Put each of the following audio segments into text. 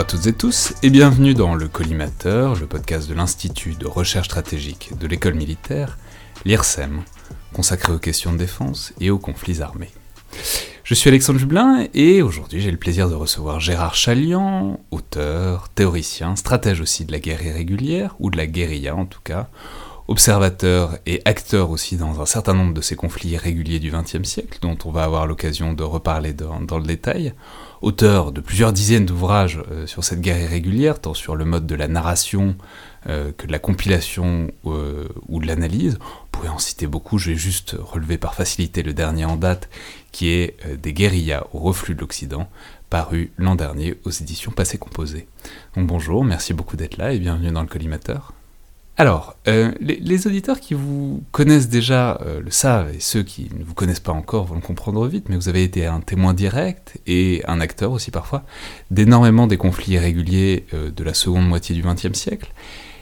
Bonjour à toutes et tous et bienvenue dans le Collimateur, le podcast de l'Institut de recherche stratégique de l'école militaire, l'IRSEM, consacré aux questions de défense et aux conflits armés. Je suis Alexandre Jublin et aujourd'hui j'ai le plaisir de recevoir Gérard Chalian, auteur, théoricien, stratège aussi de la guerre irrégulière, ou de la guérilla en tout cas, observateur et acteur aussi dans un certain nombre de ces conflits irréguliers du XXe siècle, dont on va avoir l'occasion de reparler dans, le détail, auteur de plusieurs dizaines d'ouvrages euh, sur cette guerre irrégulière, tant sur le mode de la narration euh, que de la compilation euh, ou de l'analyse. On pourrait en citer beaucoup, je vais juste relever par facilité le dernier en date, qui est Des guérillas au reflux de l'Occident, paru l'an dernier aux éditions Passé Composé. Donc bonjour, merci beaucoup d'être là et bienvenue dans le collimateur. Alors, euh, les, auditeurs qui vous connaissent déjà euh, le savent, et ceux qui ne vous connaissent pas encore vont le comprendre vite, mais vous avez été un témoin direct et un acteur aussi parfois d'énormément des conflits irréguliers euh, de la seconde moitié du XXe siècle.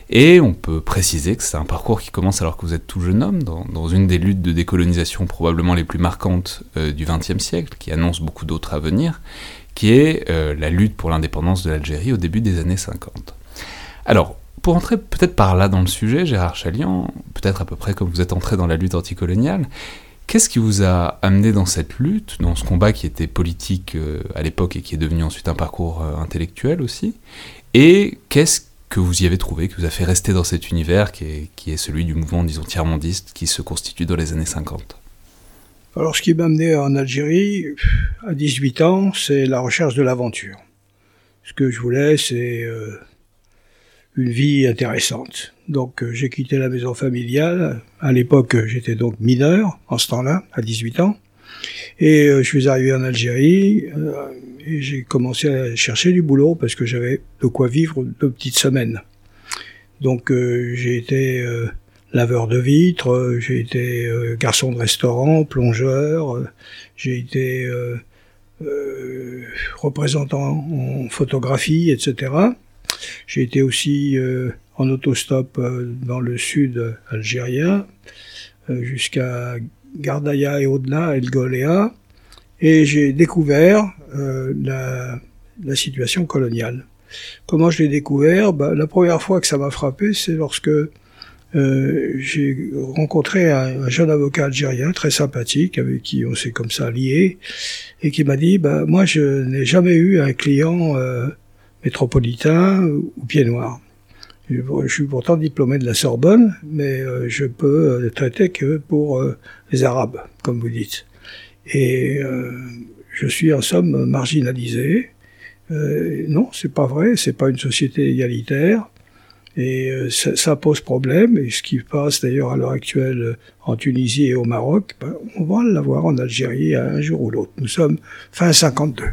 Et on peut préciser que c'est un parcours qui commence alors que vous êtes tout jeune homme, dans, une des luttes de décolonisation probablement les plus marquantes du XXe siècle, qui annonce beaucoup d'autres à venir, qui est la lutte pour l'indépendance de l'Algérie au début des années 50. Alors, pour entrer peut-être par là dans le sujet, Gérard Chalian, peut-être à peu près comme vous êtes entré dans la lutte anticoloniale, qu'est-ce qui vous a amené dans cette lutte, dans ce combat qui était politique euh, à l'époque et qui est devenu ensuite un parcours euh, intellectuel aussi Et qu'est-ce que vous y avez trouvé, qui vous a fait rester dans cet univers qui est, celui du mouvement, disons, tiers-mondiste qui se constitue dans les années 50 alors, ce qui m'a amené en Algérie, à 18 ans, c'est la recherche de l'aventure. Ce que je voulais, c'est euh, une vie intéressante. Donc euh, j'ai quitté la maison familiale. À l'époque, j'étais donc mineur, en ce temps-là, à 18 ans. Et euh, je suis arrivé en Algérie euh, et j'ai commencé à chercher du boulot parce que j'avais de quoi vivre deux petites semaines. Donc j'ai été laveur de vitres, j'ai été garçon de restaurant, plongeur, j'ai été représentant en photographie, etc. J'ai été aussi euh, en autostop euh, dans le sud algérien, euh, jusqu'à Gardaya et au-delà, El Goléa, et j'ai découvert la, la, situation coloniale. Comment je l'ai découvert? Bah, La première fois que ça m'a frappé, c'est lorsque euh, j'ai rencontré un, un, jeune avocat algérien très sympathique avec qui on s'est comme ça lié et qui m'a dit bah moi je n'ai jamais eu un client euh, métropolitain ou pied noir. Je suis pourtant diplômé de la Sorbonne, mais euh, je peux euh, traiter que pour euh, les Arabes, comme vous dites. Et je suis en somme marginalisé. non, c'est pas vrai. C'est pas une société égalitaire. Et ça, pose problème. Et ce qui passe d'ailleurs à l'heure actuelle en Tunisie et au Maroc, ben, on va l'avoir en Algérie un jour ou l'autre. Nous sommes fin 52.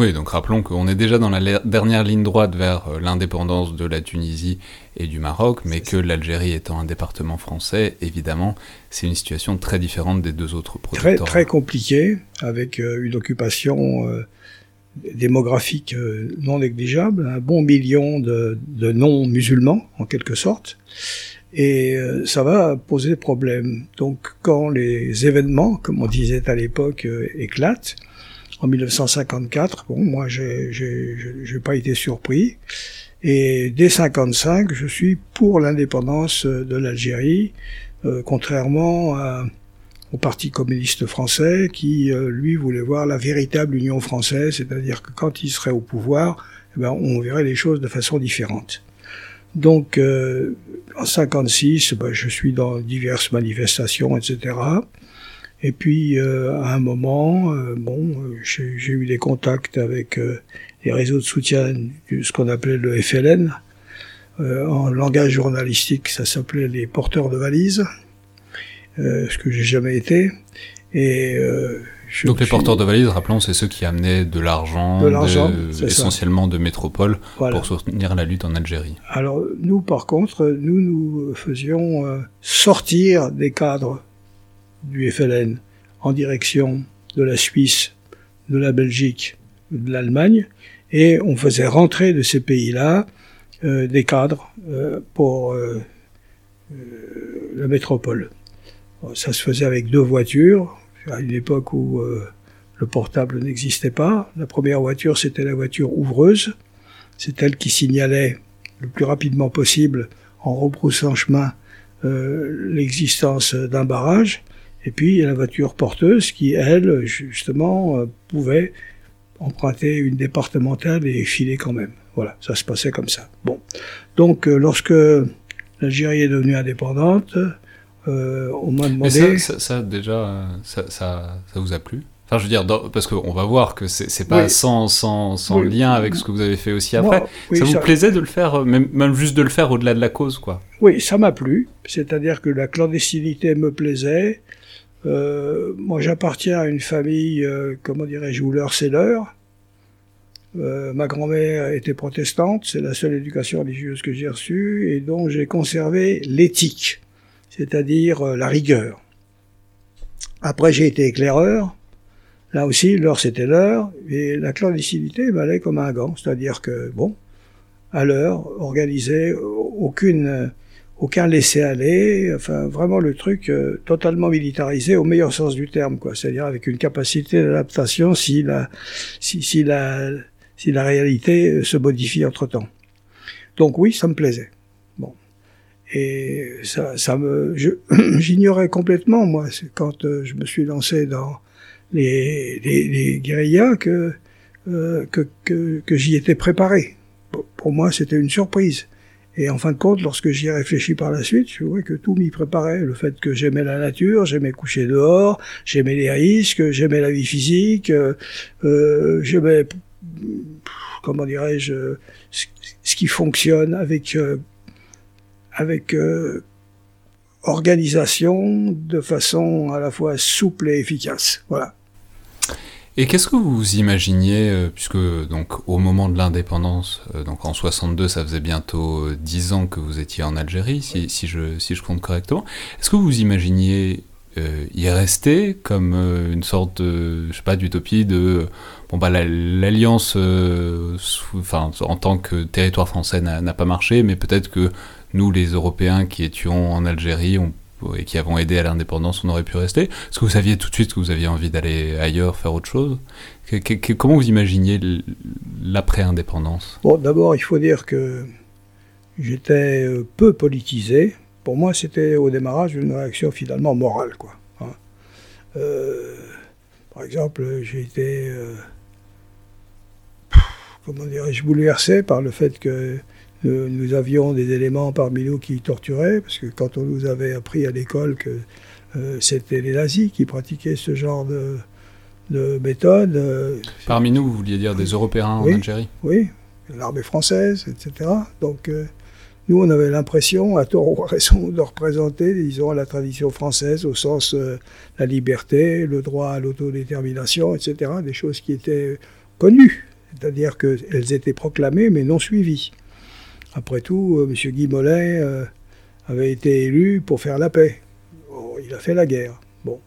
Oui, donc rappelons qu'on est déjà dans la dernière ligne droite vers euh, l'indépendance de la Tunisie et du Maroc, mais que l'Algérie étant un département français, évidemment, c'est une situation très différente des deux autres protectorats. Très, très compliquée, avec euh, une occupation euh, démographique non négligeable, un bon million de, de non-musulmans, en quelque sorte. Et ça va poser problème. Donc quand les événements, comme on disait à l'époque, éclatent, en 1954. Bon, moi, j'ai, pas été surpris. Et dès 55, je suis pour l'indépendance de l'Algérie, euh, contrairement au Parti communiste français qui, euh, lui, voulait voir la véritable Union française, c'est-à-dire que quand il serait au pouvoir, eh ben, on verrait les choses de façon différente. Donc, euh, en 56, ben, je suis dans diverses manifestations, etc. Et puis, euh, à un moment, euh, bon, j'ai eu des contacts avec euh, les réseaux de soutien de ce qu'on appelait le FLN. en langage journalistique, ça s'appelait les porteurs de valises, ce que j'ai jamais été. Et donc les porteurs de valises, rappelons, c'est ceux qui amenaient de l'argent, essentiellement de métropole, pour soutenir la lutte en Algérie. Alors nous, par contre, nous nous faisions sortir des cadres du FLN en direction de la Suisse, de la Belgique, de l'Allemagne, et on faisait rentrer de ces pays-là euh, des cadres euh, pour euh, la métropole. Ça se faisait avec deux voitures, à une époque où le portable n'existait pas. La première voiture, c'était la voiture ouvreuse, c'est elle qui signalait le plus rapidement possible, en rebroussant chemin, euh, l'existence d'un barrage. Et puis il y a la voiture porteuse qui, elle, justement, euh, pouvait emprunter une départementale et filer quand même. Voilà, ça se passait comme ça. Bon, donc euh, lorsque l'Algérie est devenue indépendante, euh, on m'a demandé. Ça, ça, déjà, ça, ça, ça, vous a plu? Enfin, je veux dire, parce qu'on va voir que c'est pas sans, sans, sans lien avec ce que vous avez fait aussi après. ça vous plaisait de le faire, même, même juste de le faire au-delà de la cause, quoi? Oui, ça m'a plu. C'est-à-dire que la clandestinité me plaisait. Euh, moi, j'appartiens à une famille, euh, comment dirais-je, où l'heure c'est l'heure. Euh, ma grand-mère était protestante, c'est la seule éducation religieuse que j'ai reçue, et donc j'ai conservé l'éthique, c'est-à-dire euh, la rigueur. Après, j'ai été éclaireur. Là aussi, l'heure c'était l'heure, et la clandestinité m'allait comme un gant, c'est-à-dire que, bon, à l'heure, organisé, aucune aucun laisser-aller, enfin vraiment le truc euh, totalement militarisé au meilleur sens du terme, quoi. C'est-à-dire avec une capacité d'adaptation si la, si, si la, si la réalité euh, se modifie entre temps. Donc oui, ça me plaisait. Bon. Et ça, ça me, j'ignorais complètement, moi, quand euh, je me suis lancé dans les, les, les guérillas, que, que, que, que j'y étais préparé. Pour moi, c'était une surprise. Et en fin de compte, lorsque j'y ai réfléchi par la suite, je vois que tout m'y préparait. Le fait que j'aimais la nature, j'aimais coucher dehors, j'aimais les risques, j'aimais la vie physique, euh, euh j'aimais, comment dirais-je, ce qui fonctionne avec, euh, avec euh, organisation de façon à la fois souple et efficace. Voilà. Et qu'est-ce que vous imaginiez, euh, puisque donc au moment de l'indépendance, euh, donc en 62, ça faisait bientôt 10 ans que vous étiez en Algérie, si, si, je, si je compte correctement, est-ce que vous imaginiez euh, y rester comme une sorte de, je sais pas, d'utopie de, bon bah l'alliance, enfin en tant que territoire français n'a pas marché, mais peut-être que nous les Européens qui étions en Algérie, on et qui avons aidé à l'indépendance, on aurait pu rester Est-ce que vous saviez tout de suite que vous aviez envie d'aller ailleurs, faire autre chose? Comment vous imaginiez l'après-indépendance? Bon, d'abord, il faut dire que j'étais euh, peu politisé. Pour moi, c'était au démarrage une réaction finalement morale, quoi. Hein. Euh, par exemple, j'ai été, euh, comment dirais-je, bouleversé par le fait que nous avions des éléments parmi nous qui torturaient, parce que quand on nous avait appris à l'école que euh, c'était les nazis qui pratiquaient ce genre de, de méthode. Euh, parmi nous, vous vouliez dire des Européens en Algérie Oui, l'armée française, etc. Donc euh, nous, on avait l'impression, à tort ou à raison, de représenter, disons, la tradition française au sens la liberté, le droit à l'autodétermination, etc. Des choses qui étaient connues, c'est-à-dire qu'elles étaient proclamées mais non suivies. Après tout, euh, M. Guy Mollet euh, avait été élu pour faire la paix. il a fait la guerre. Bon.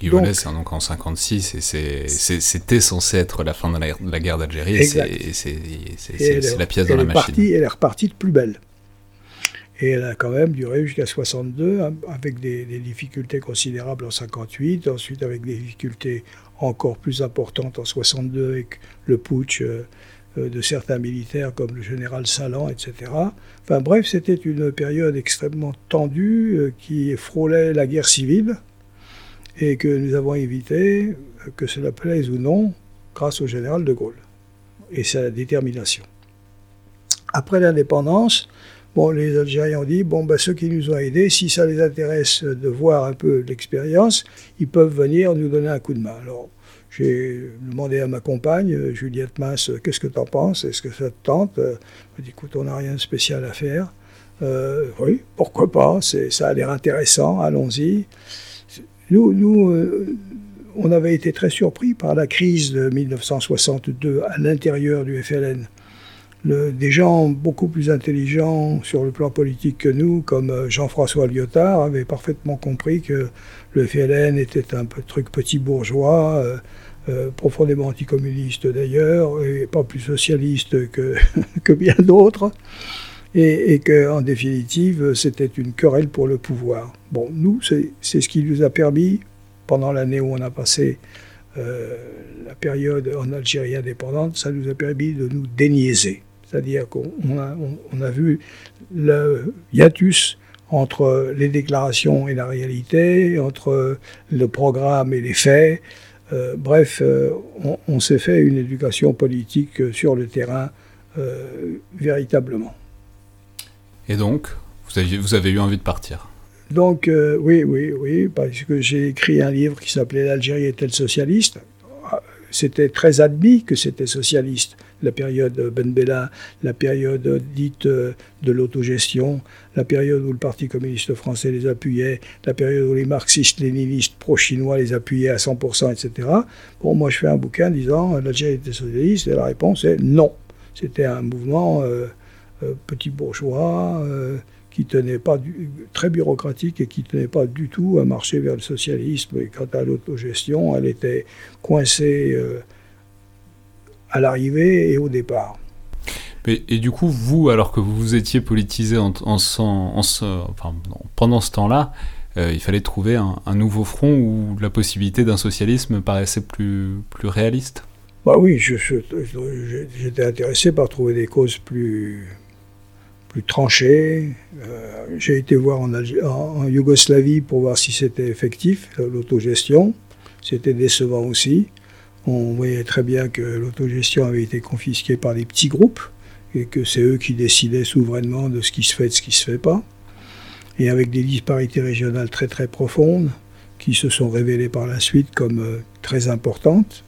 Guy Mollet, c'est donc en 56 et c'était censé être la fin de la, guerre d'Algérie et c'est la pièce dans la machine. elle est repartie de plus belle. Et elle a quand même duré jusqu'à 62, hein, avec des, difficultés considérables en 58, ensuite avec des difficultés encore plus importantes en 62 avec le putsch euh, de certains militaires comme le général Salan, etc. Enfin bref, c'était une période extrêmement tendue euh, qui frôlait la guerre civile et que nous avons évité, euh, que cela plaise ou non, grâce au général de Gaulle et sa détermination. Après l'indépendance, bon, les Algériens ont dit, bon, ben, ceux qui nous ont aidés, si ça les intéresse de voir un peu l'expérience, ils peuvent venir nous donner un coup de main. Alors, j'ai demandé à ma compagne, euh, Juliette Masse, qu'est-ce que tu en penses? Est-ce que ça te tente? Elle m'a dit, écoute, on n'a rien de spécial à faire. Euh, oui, pourquoi pas? Ça a l'air intéressant, allons-y. Nous, nous euh, on avait été très surpris par la crise de 1962 à l'intérieur du FLN. Des gens beaucoup plus intelligents sur le plan politique que nous, comme Jean-François Lyotard, avaient parfaitement compris que le FLN était un truc petit bourgeois, euh, profondément anticommuniste d'ailleurs, et pas plus socialiste que, bien d'autres, et, et qu'en définitive, c'était une querelle pour le pouvoir. Bon, nous, c'est ce qui nous a permis, pendant l'année où on a passé euh, la période en Algérie indépendante, ça nous a permis de nous déniaiser. C'est-à-dire qu'on a, on a vu le hiatus entre les déclarations et la réalité, entre le programme et les faits. Euh, bref, euh, on, on s'est fait une éducation politique sur le terrain euh, véritablement. Et donc, vous avez, vous avez eu envie de partir? Donc, euh, oui, oui, oui, parce que j'ai écrit un livre qui s'appelait L'Algérie est-elle socialiste? C'était très admis que c'était socialiste la période Ben Bella, la période dite euh, de l'autogestion, la période où le Parti communiste français les appuyait, la période où les marxistes-léninistes pro-chinois les appuyaient à 100%, etc. Bon, moi je fais un bouquin disant l'Algérie était socialiste et la réponse est non. C'était un mouvement euh, euh, petit bourgeois euh, qui tenait pas très bureaucratique et qui tenait pas du tout à marcher vers le socialisme. Et quant à l'autogestion, elle était coincée euh, à l'arrivée et au départ. Et, et, du coup, vous, alors que vous étiez politisé en, en, en, enfin, pendant ce temps-là, euh, il fallait trouver un, un, nouveau front où la possibilité d'un socialisme paraissait plus, plus réaliste bah oui, j'étais intéressé par trouver des causes plus, plus tranchées. Euh, J'ai été voir en, en, Yougoslavie pour voir si c'était effectif, l'autogestion. C'était décevant aussi. On voyait très bien que l'autogestion avait été confisquée par des petits groupes et que c'est eux qui décidaient souverainement de ce qui se fait et de ce qui ne se fait pas. Et avec des disparités régionales très très profondes qui se sont révélées par la suite comme euh, très importantes.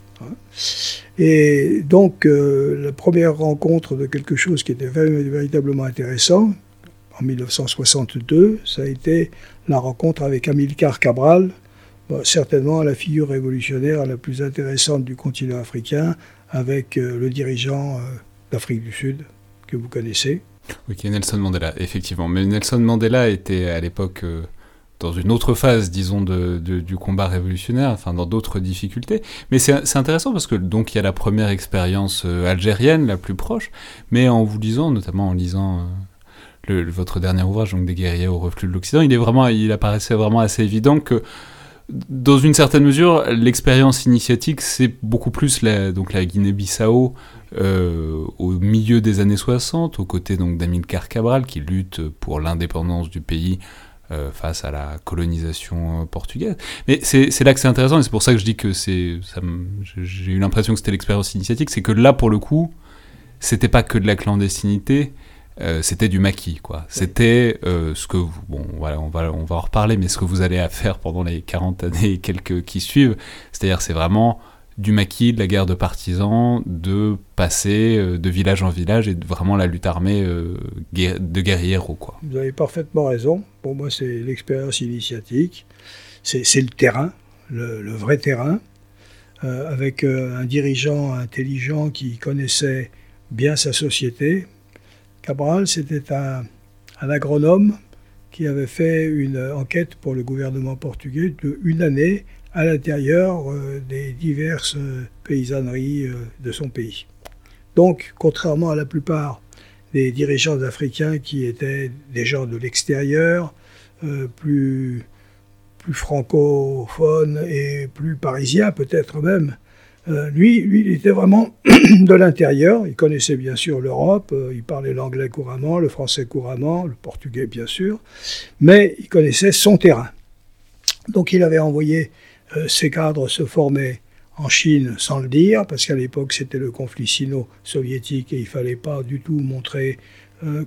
Et donc, euh, la première rencontre de quelque chose qui était véritablement intéressant, en 1962, ça a été la rencontre avec Amilcar Cabral, certainement la figure révolutionnaire la plus intéressante du continent africain, avec euh, le dirigeant euh, d'Afrique du Sud, que vous connaissez. Oui, qui est Nelson Mandela, effectivement. Mais Nelson Mandela était à l'époque euh, dans une autre phase, disons, de, du combat révolutionnaire, enfin dans d'autres difficultés. Mais c'est intéressant parce que donc il y a la première expérience algérienne, la plus proche, mais en vous lisant, notamment en lisant votre dernier ouvrage, donc des guerriers au reflux de l'Occident, il est vraiment, il apparaissait vraiment assez évident que dans une certaine mesure, l'expérience initiatique, c'est beaucoup plus la, donc la Guinée-Bissau euh, au milieu des années 60, aux côtés d'Amilcar Cabral qui lutte pour l'indépendance du pays euh, face à la colonisation portugaise. Mais c'est là que c'est intéressant, et c'est pour ça que je dis que. J'ai eu l'impression que c'était l'expérience initiatique, c'est que là, pour le coup, c'était pas que de la clandestinité, euh, c'était du maquis, quoi. C'était euh, ce que vous, bon, voilà, on va, on va en reparler, mais ce que vous allez à faire pendant les 40 années et quelques qui suivent, c'est-à-dire c'est vraiment du maquis, de la guerre de partisans, de passer euh, de village en village et de vraiment la lutte armée euh, de guerriers quoi. Vous avez parfaitement raison. Pour moi, c'est l'expérience initiatique. C'est le terrain, le, le, vrai terrain, avec un dirigeant intelligent qui connaissait bien sa société. Cabral, c'était un, agronome qui avait fait une enquête pour le gouvernement portugais de une année à l'intérieur euh, des diverses paysanneries euh, de son pays. Donc, contrairement à la plupart des dirigeants africains qui étaient des gens de l'extérieur, euh, plus francophones et plus parisiens peut-être même, euh, lui, lui, il était vraiment de l'intérieur. Il connaissait bien sûr l'Europe, euh, il parlait l'anglais couramment, le français couramment, le portugais bien sûr, mais il connaissait son terrain. Donc il avait envoyé euh, ces cadres se former en Chine sans le dire, parce qu'à l'époque c'était le conflit sino-soviétique et il fallait pas du tout montrer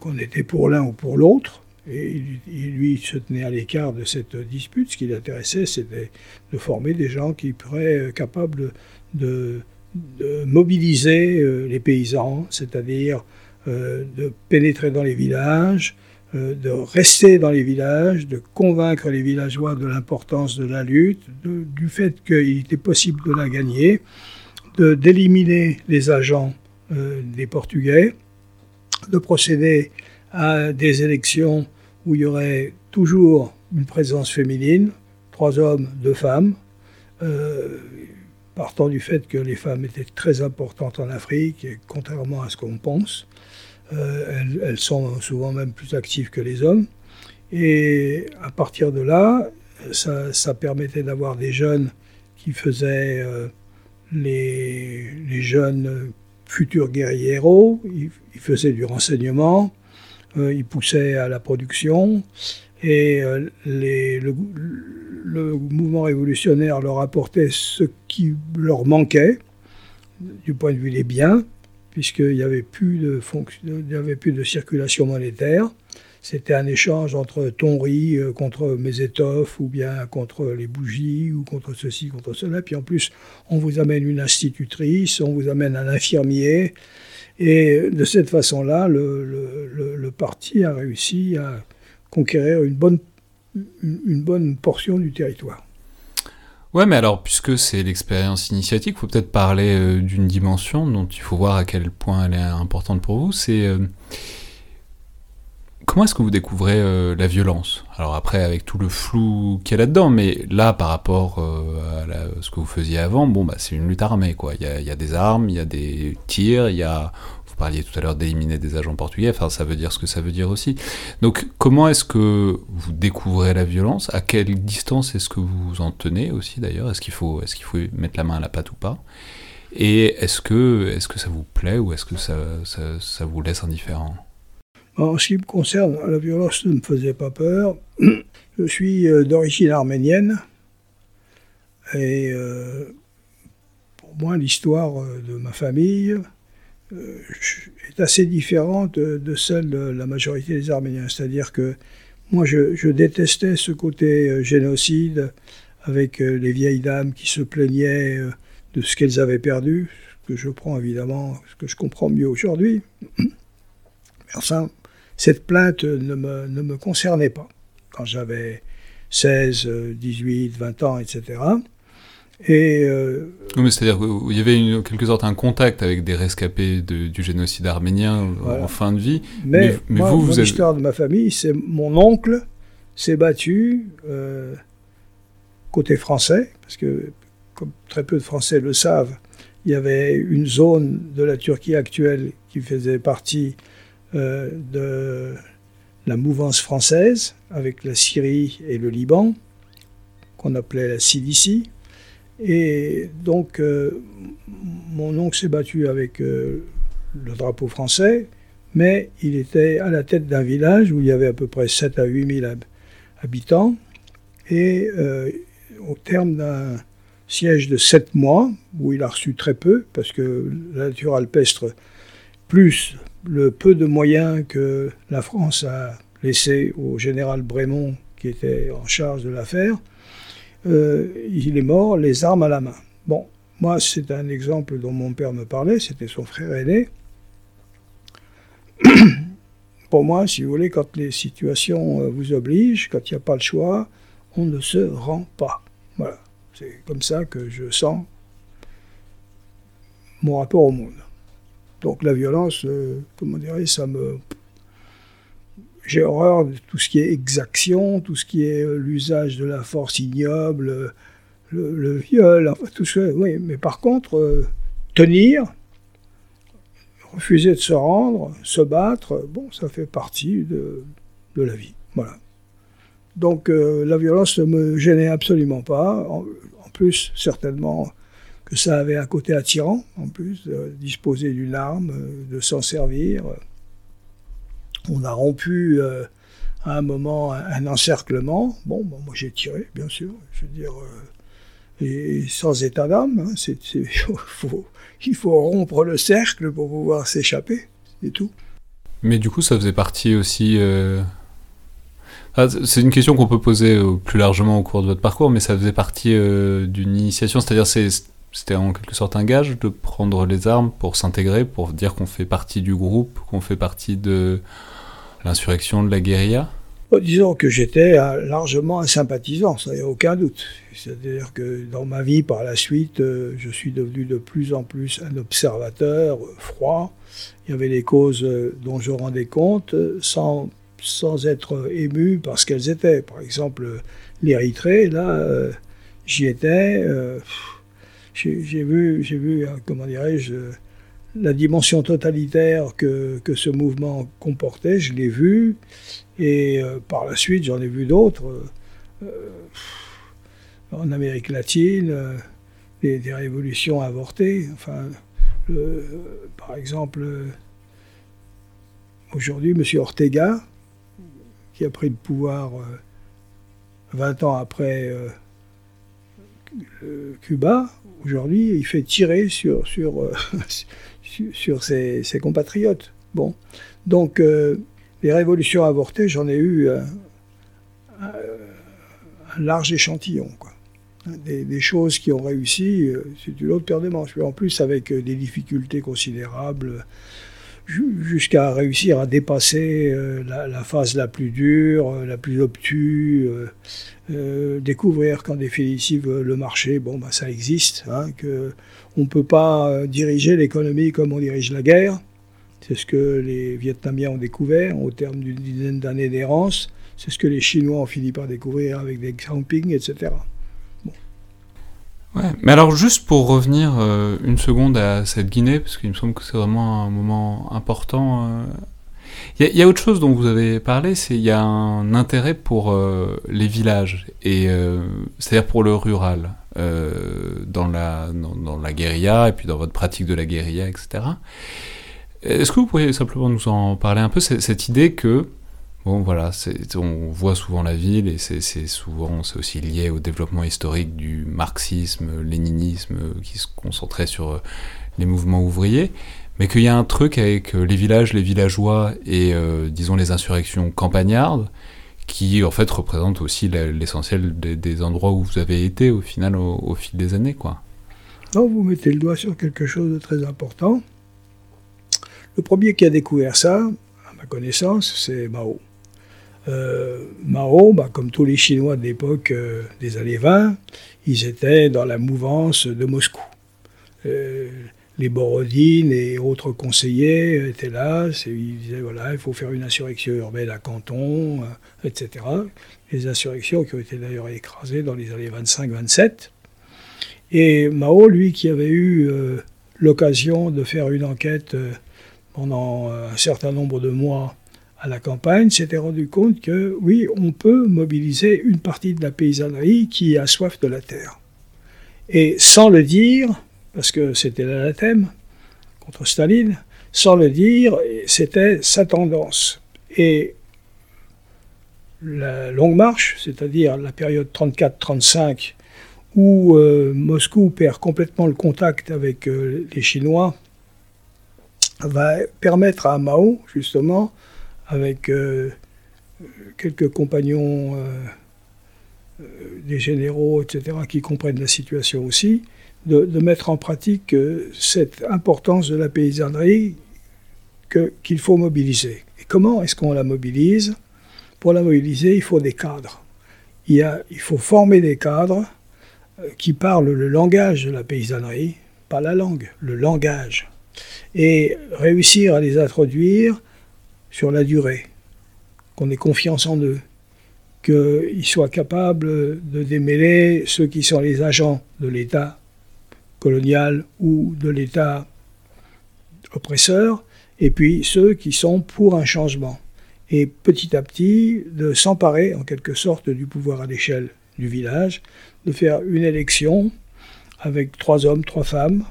qu'on était pour l'un ou pour l'autre. Et il, lui se tenait à l'écart de cette dispute. Ce qui l'intéressait, c'était de former des gens qui seraient capables de, de mobiliser euh, les paysans, c'est-à-dire euh, de pénétrer dans les villages, euh, de rester dans les villages, de convaincre les villageois de l'importance de la lutte, du fait qu'il était possible de la gagner, d'éliminer les agents des Portugais, de procéder à des élections où il y aurait toujours une présence féminine, trois hommes, deux femmes, partant du fait que les femmes étaient très importantes en Afrique, et contrairement à ce qu'on pense. Euh, elles, sont souvent même plus actives que les hommes. Et à partir de là, ça, permettait d'avoir des jeunes qui faisaient euh, les, jeunes futurs guerriers héros, ils, faisaient du renseignement, euh, ils poussaient à la production, et les, le, mouvement révolutionnaire leur apportait ce qui leur manquait du point de vue des biens, puisqu'il n'y avait, plus de avait plus de circulation monétaire. C'était un échange entre ton riz euh, contre mes étoffes, ou bien contre les bougies, ou contre ceci, contre cela. Puis en plus, on vous amène une institutrice, on vous amène un infirmier. Et de cette façon-là, le, parti a réussi à conquérir une bonne, une bonne portion du territoire. Ouais, mais alors, puisque c'est l'expérience initiatique, il faut peut-être parler euh, d'une dimension dont il faut voir à quel point elle est importante pour vous. C'est. Euh, Comment est-ce que vous découvrez euh, la violence? Alors après, avec tout le flou qu'il y a là-dedans, mais là, par rapport à ce que vous faisiez avant, bon, bah, c'est une lutte armée, quoi. Il y, a, des armes, il y a des tirs, il y a... Vous parliez tout à l'heure d'éliminer des agents portugais, enfin, ça veut dire ce que ça veut dire aussi. Donc, comment est-ce que vous découvrez la violence? À quelle distance est-ce que vous en tenez aussi, d'ailleurs? Est-ce qu'il faut, est faut mettre la main à la pâte ou pas? Et est-ce que, est que ça vous plaît ou est-ce que ça, ça vous laisse indifférent? En ce qui me concerne, la violence ne me faisait pas peur. Je suis euh, d'origine arménienne. Et euh, pour moi l'histoire euh, de ma famille est assez différente de celle de la majorité des Arméniens. C'est-à-dire que moi je, détestais ce côté génocide avec les vieilles dames qui se plaignaient de ce qu'elles avaient perdu, ce que je prends évidemment, que je comprends mieux aujourd'hui. Enfin, cette plainte ne me, ne me concernait pas quand j'avais 16, 18, 20 ans, etc. Et euh, mais c'est-à-dire qu'il y avait en quelque sorte un contact avec des rescapés du génocide arménien en fin de vie. Mais, vous, vous l'histoire de ma famille, c'est mon oncle s'est battu euh, côté français, parce que comme très peu de Français le savent, il y avait une zone de la Turquie actuelle qui faisait partie euh, de la mouvance française avec la Syrie et le Liban, qu'on appelait la Cilicie. Et donc, euh, mon oncle s'est battu avec euh, le drapeau français, mais il était à la tête d'un village où il y avait à peu près 7 à 8 000 habitants. Et au terme d'un siège de 7 mois, où il a reçu très peu, parce que la nature alpestre, plus le peu de moyens que la France a laissé au général Brémond, qui était en charge de l'affaire, euh, il est mort les armes à la main. Bon, moi, c'est un exemple dont mon père me parlait, c'était son frère aîné. Pour moi, si vous voulez, quand les situations euh, vous obligent, quand il n'y a pas le choix, on ne se rend pas. Voilà, c'est comme ça que je sens mon rapport au monde. Donc la violence, euh, comment dirais ça me... J'ai horreur de tout ce qui est exaction, tout ce qui est euh, l'usage de la force ignoble, le, viol, enfin tout ça. Oui, mais par contre, euh, tenir, refuser de se rendre, se battre, bon, ça fait partie de, la vie. Voilà. Donc la violence ne me gênait absolument pas. en plus, certainement, que ça avait un côté attirant, en plus, disposer d'une arme, euh, de s'en servir. On a rompu euh, à un moment un, encerclement. Bon, moi j'ai tiré, bien sûr, je veux dire, euh, sans état d'âme. Hein, il faut rompre le cercle pour pouvoir s'échapper, c'est tout. Mais du coup, ça faisait partie aussi. Ah, c'est une question qu'on peut poser plus largement au cours de votre parcours, mais ça faisait partie d'une initiation, c'est-à-dire c'est c'était en quelque sorte un gage de prendre les armes pour s'intégrer, pour dire qu'on fait partie du groupe, qu'on fait partie de l'insurrection, de la guérilla? Disons que j'étais largement un sympathisant, ça n'y a aucun doute. C'est-à-dire que dans ma vie, par la suite, euh, je suis devenu de plus en plus un observateur euh, froid. Il y avait des causes euh, dont je rendais compte sans, sans être ému parce qu'elles étaient. Par exemple, l'Érythrée, là, j'y étais j'ai vu, vu, comment dirais-je, la dimension totalitaire que, que, ce mouvement comportait, je l'ai vu, et euh, par la suite, j'en ai vu d'autres. Euh, en Amérique latine, des, révolutions avortées. Enfin, par exemple, aujourd'hui, M. Ortega, qui a pris le pouvoir 20 ans après Cuba, aujourd'hui, il fait tirer sur, sur, sur ses, compatriotes. Bon. Donc, les révolutions avortées, j'en ai eu un, large échantillon. Quoi. Des, choses qui ont réussi, euh, c'est une autre paire de manches. En plus, avec euh, des difficultés considérables, jusqu'à réussir à dépasser euh, la, phase la plus dure, la plus obtuse, découvrir qu'en définitive le marché, bon, bah, ça existe, hein, que on ne peut pas diriger l'économie comme on dirige la guerre. C'est ce que les Vietnamiens ont découvert au terme d'une dizaine d'années d'errance. C'est ce que les Chinois ont fini par découvrir avec des campings, etc. Ouais, mais alors juste pour revenir euh, une seconde à cette Guinée, parce qu'il me semble que c'est vraiment un moment important. Il euh, y, a autre chose dont vous avez parlé, c'est il y a un intérêt pour euh, les villages, et c'est-à-dire pour le rural, dans, la, dans, la guérilla, et puis dans votre pratique de la guérilla, etc. Est-ce que vous pourriez simplement nous en parler un peu, cette idée que Bon, voilà, on voit souvent la ville et c'est souvent, c'est aussi lié au développement historique du marxisme, léninisme, qui se concentrait sur euh, les mouvements ouvriers, mais qu'il y a un truc avec euh, les villages, les villageois et, euh, disons, les insurrections campagnardes, qui en fait représentent aussi l'essentiel des, endroits où vous avez été au final au, fil des années, quoi. Non, vous mettez le doigt sur quelque chose de très important. Le premier qui a découvert ça, à ma connaissance, c'est Mao. Euh, Mao, bah, comme tous les Chinois de l'époque euh, des années 20, ils étaient dans la mouvance de Moscou. Euh, les Borodines et autres conseillers étaient là, ils disaient voilà, il faut faire une insurrection urbaine à Canton, etc. Les insurrections qui ont été d'ailleurs écrasées dans les années 25-27. Et Mao, lui, qui avait eu l'occasion de faire une enquête pendant un certain nombre de mois à la campagne s'était rendu compte que oui, on peut mobiliser une partie de la paysannerie qui a soif de la terre. Et sans le dire, parce que c'était l'anathème contre Staline, sans le dire, c'était sa tendance. Et la longue marche, c'est-à-dire la période 34-35, où euh, Moscou perd complètement le contact avec euh, les Chinois, va permettre à Mao, justement, avec euh, quelques compagnons, des généraux, etc., qui comprennent la situation aussi, de, mettre en pratique cette importance de la paysannerie qu'il faut mobiliser. Et comment est-ce qu'on la mobilise? Pour la mobiliser, il faut des cadres. Il, a, il faut former des cadres qui parlent le langage de la paysannerie, pas la langue, le langage. Et réussir à les introduire sur la durée, qu'on ait confiance en eux, qu'ils soient capables de démêler ceux qui sont les agents de l'État colonial ou de l'État oppresseur, et puis ceux qui sont pour un changement. Et petit à petit, de s'emparer en quelque sorte du pouvoir à l'échelle du village, de faire une élection avec trois hommes, trois femmes.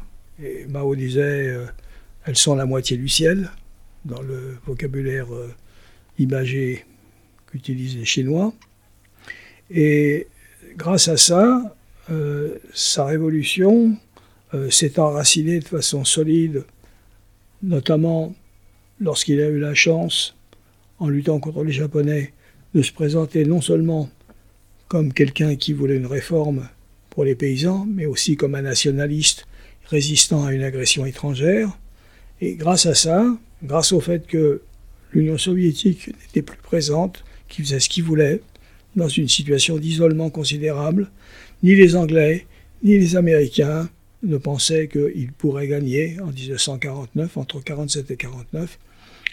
Et Mao disait, euh, elles sont la moitié du ciel dans le vocabulaire euh, imagé qu'utilisent les Chinois. Et grâce à ça, euh, sa révolution euh, s'est enracinée de façon solide, notamment lorsqu'il a eu la chance, en luttant contre les Japonais, de se présenter non seulement comme quelqu'un qui voulait une réforme pour les paysans, mais aussi comme un nationaliste résistant à une agression étrangère. Et grâce à ça, grâce au fait que l'Union soviétique n'était plus présente, qui faisait ce qu'il voulait, dans une situation d'isolement considérable, ni les Anglais, ni les Américains ne pensaient qu'il pourrait gagner en 1949, entre 1947 et 1949,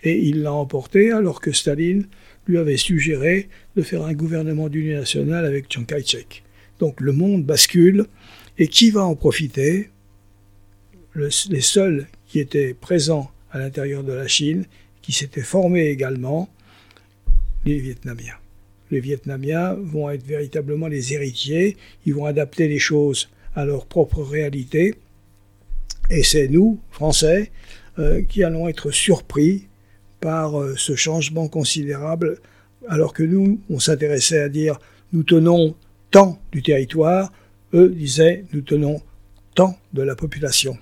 et il l'a emporté alors que Staline lui avait suggéré de faire un gouvernement d'union nationale avec Chiang Kai-shek. Donc le monde bascule, et qui va en profiter? Les seuls qui étaient présents à l'intérieur de la Chine, qui s'était formé également, les Vietnamiens. Les Vietnamiens vont être véritablement les héritiers, ils vont adapter les choses à leur propre réalité, Et c'est nous, Français, euh, qui allons être surpris par euh, ce changement considérable, alors que nous, on s'intéressait à dire nous tenons tant du territoire, eux disaient nous tenons tant de la population.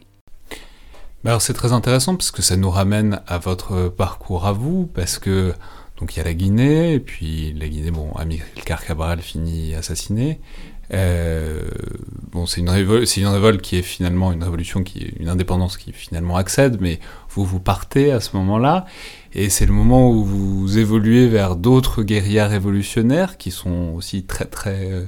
alors c'est très intéressant parce que ça nous ramène à votre parcours à vous, parce que donc il y a la Guinée, et puis la Guinée, bon, Amilcar Cabral finit assassiné. Euh, bon, c'est une, une révolte qui est finalement une révolution, qui est une indépendance qui finalement accède, mais vous vous partez à ce moment-là, et c'est le moment où vous évoluez vers d'autres guérillas révolutionnaires qui sont aussi très très euh,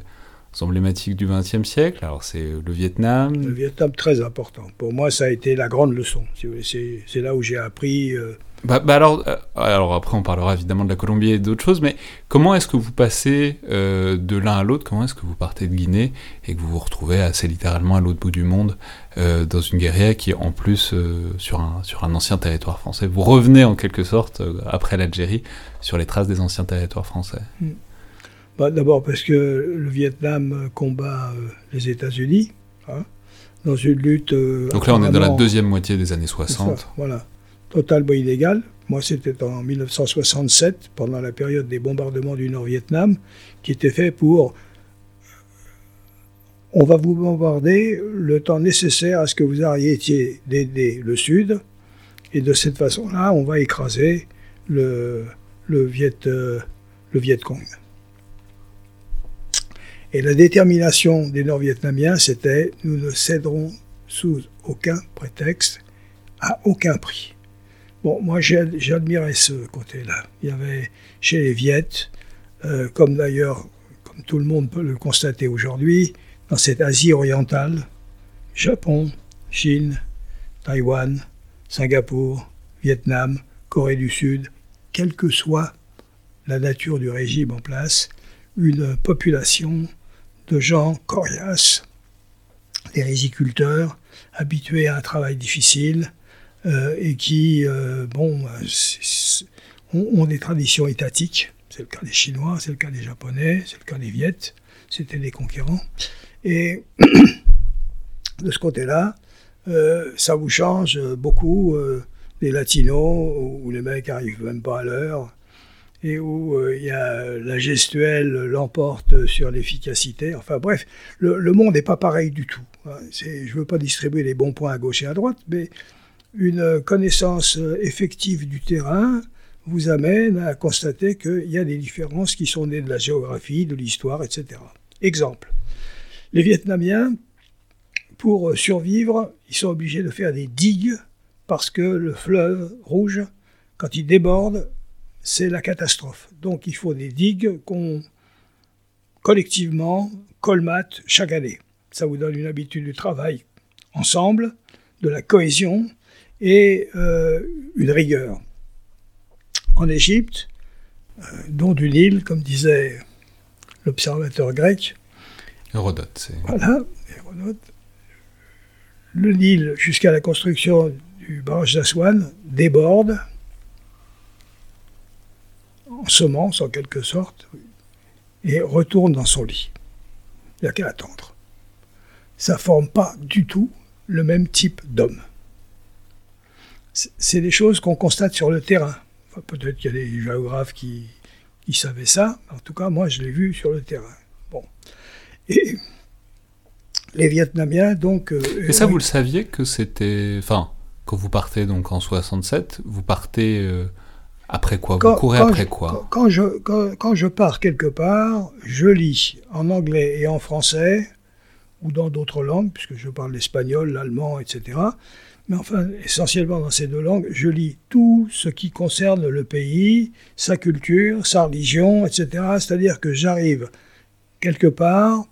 emblématiques du XXe siècle. Alors c'est le Vietnam. Le Vietnam très important. Pour moi, ça a été la grande leçon. C'est là où j'ai appris. Euh, bah, bah, alors, euh, alors après on parlera évidemment de la Colombie et d'autres choses, mais comment est-ce que vous passez euh, de l'un à l'autre? Comment est-ce que vous partez de Guinée et que vous vous retrouvez assez littéralement à l'autre bout du monde euh, dans une guérilla qui est en plus sur, un, sur un ancien territoire français? Vous revenez en quelque sorte après l'Algérie sur les traces des anciens territoires français. Hmm. Bah, D'abord parce que le Vietnam combat les États-Unis. Hein, dans une lutte. Donc là, on est dans la deuxième moitié des années 60. voilà totalement illégal. Moi, c'était en 1967, pendant la période des bombardements du Nord-Vietnam, qui était fait pour euh, on va vous bombarder le temps nécessaire à ce que vous arrêtiez d'aider le Sud, et de cette façon-là, on va écraser le, le, Viet, euh, le Viet Cong. Et la détermination des Nord-Vietnamiens, c'était nous ne céderons sous aucun prétexte, à aucun prix. Bon, moi j'admirais ce côté-là. Il y avait chez les Viettes, euh, comme d'ailleurs, comme tout le monde peut le constater aujourd'hui, dans cette Asie orientale, Japon, Chine, Taïwan, Singapour, Vietnam, Corée du Sud, quelle que soit la nature du régime en place, une population de gens coriaces, des riziculteurs, habitués à un travail difficile, euh, et qui, euh, bon, ont, des traditions étatiques. C'est le cas des Chinois, c'est le cas des Japonais, c'est le cas des Viettes. C'était des conquérants. Et de ce côté-là, euh, ça vous change beaucoup des latinos où les mecs arrivent même pas à l'heure et où il y a la gestuelle l'emporte sur l'efficacité. Enfin bref, le, monde n'est pas pareil du tout. Hein. Je ne veux pas distribuer les bons points à gauche et à droite, mais une connaissance effective du terrain vous amène à constater qu'il y a des différences qui sont nées de la géographie, de l'histoire, etc. Exemple. Les Vietnamiens, pour survivre, ils sont obligés de faire des digues parce que le fleuve rouge, quand il déborde, c'est la catastrophe. Donc il faut des digues qu'on collectivement colmate chaque année. Ça vous donne une habitude du travail ensemble, de la cohésion, et euh, une rigueur. En Égypte, euh, dont du Nil, comme disait l'observateur grec. Hérodote, c'est. Voilà, Hérodote. Le Nil, jusqu'à la construction du barrage d'Aswan, déborde en semence en quelque sorte et retourne dans son lit. Il n'y a qu'à attendre. Ça ne forme pas du tout le même type d'homme c'est des choses qu'on constate sur le terrain. Peut-être qu'il y a des géographes qui, savaient ça. En tout cas, moi, je l'ai vu sur le terrain. Bon. Et les Vietnamiens, donc. Euh, Et ça, vous le saviez que c'était. Enfin, quand vous partez donc en 67, vous partez. Euh, après quoi Vous courez après quoi? quand je, quand, je pars quelque part, je lis en anglais et en français, ou dans d'autres langues, puisque je parle l'espagnol, l'allemand, etc mais enfin essentiellement dans ces deux langues, je lis tout ce qui concerne le pays, sa culture, sa religion, etc. C'est-à-dire que j'arrive quelque part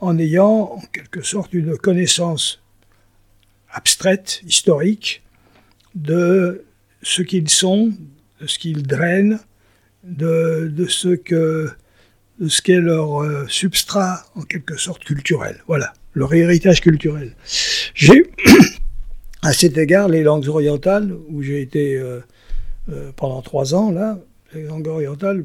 en ayant en quelque sorte une connaissance abstraite, historique, de ce qu'ils sont, de ce qu'ils drainent, de, ce que de ce qu'est leur euh, substrat en quelque sorte culturel. Voilà, leur héritage culturel. J'ai à cet égard, les langues orientales, où j'ai été euh, euh, pendant trois ans, là, les langues orientales,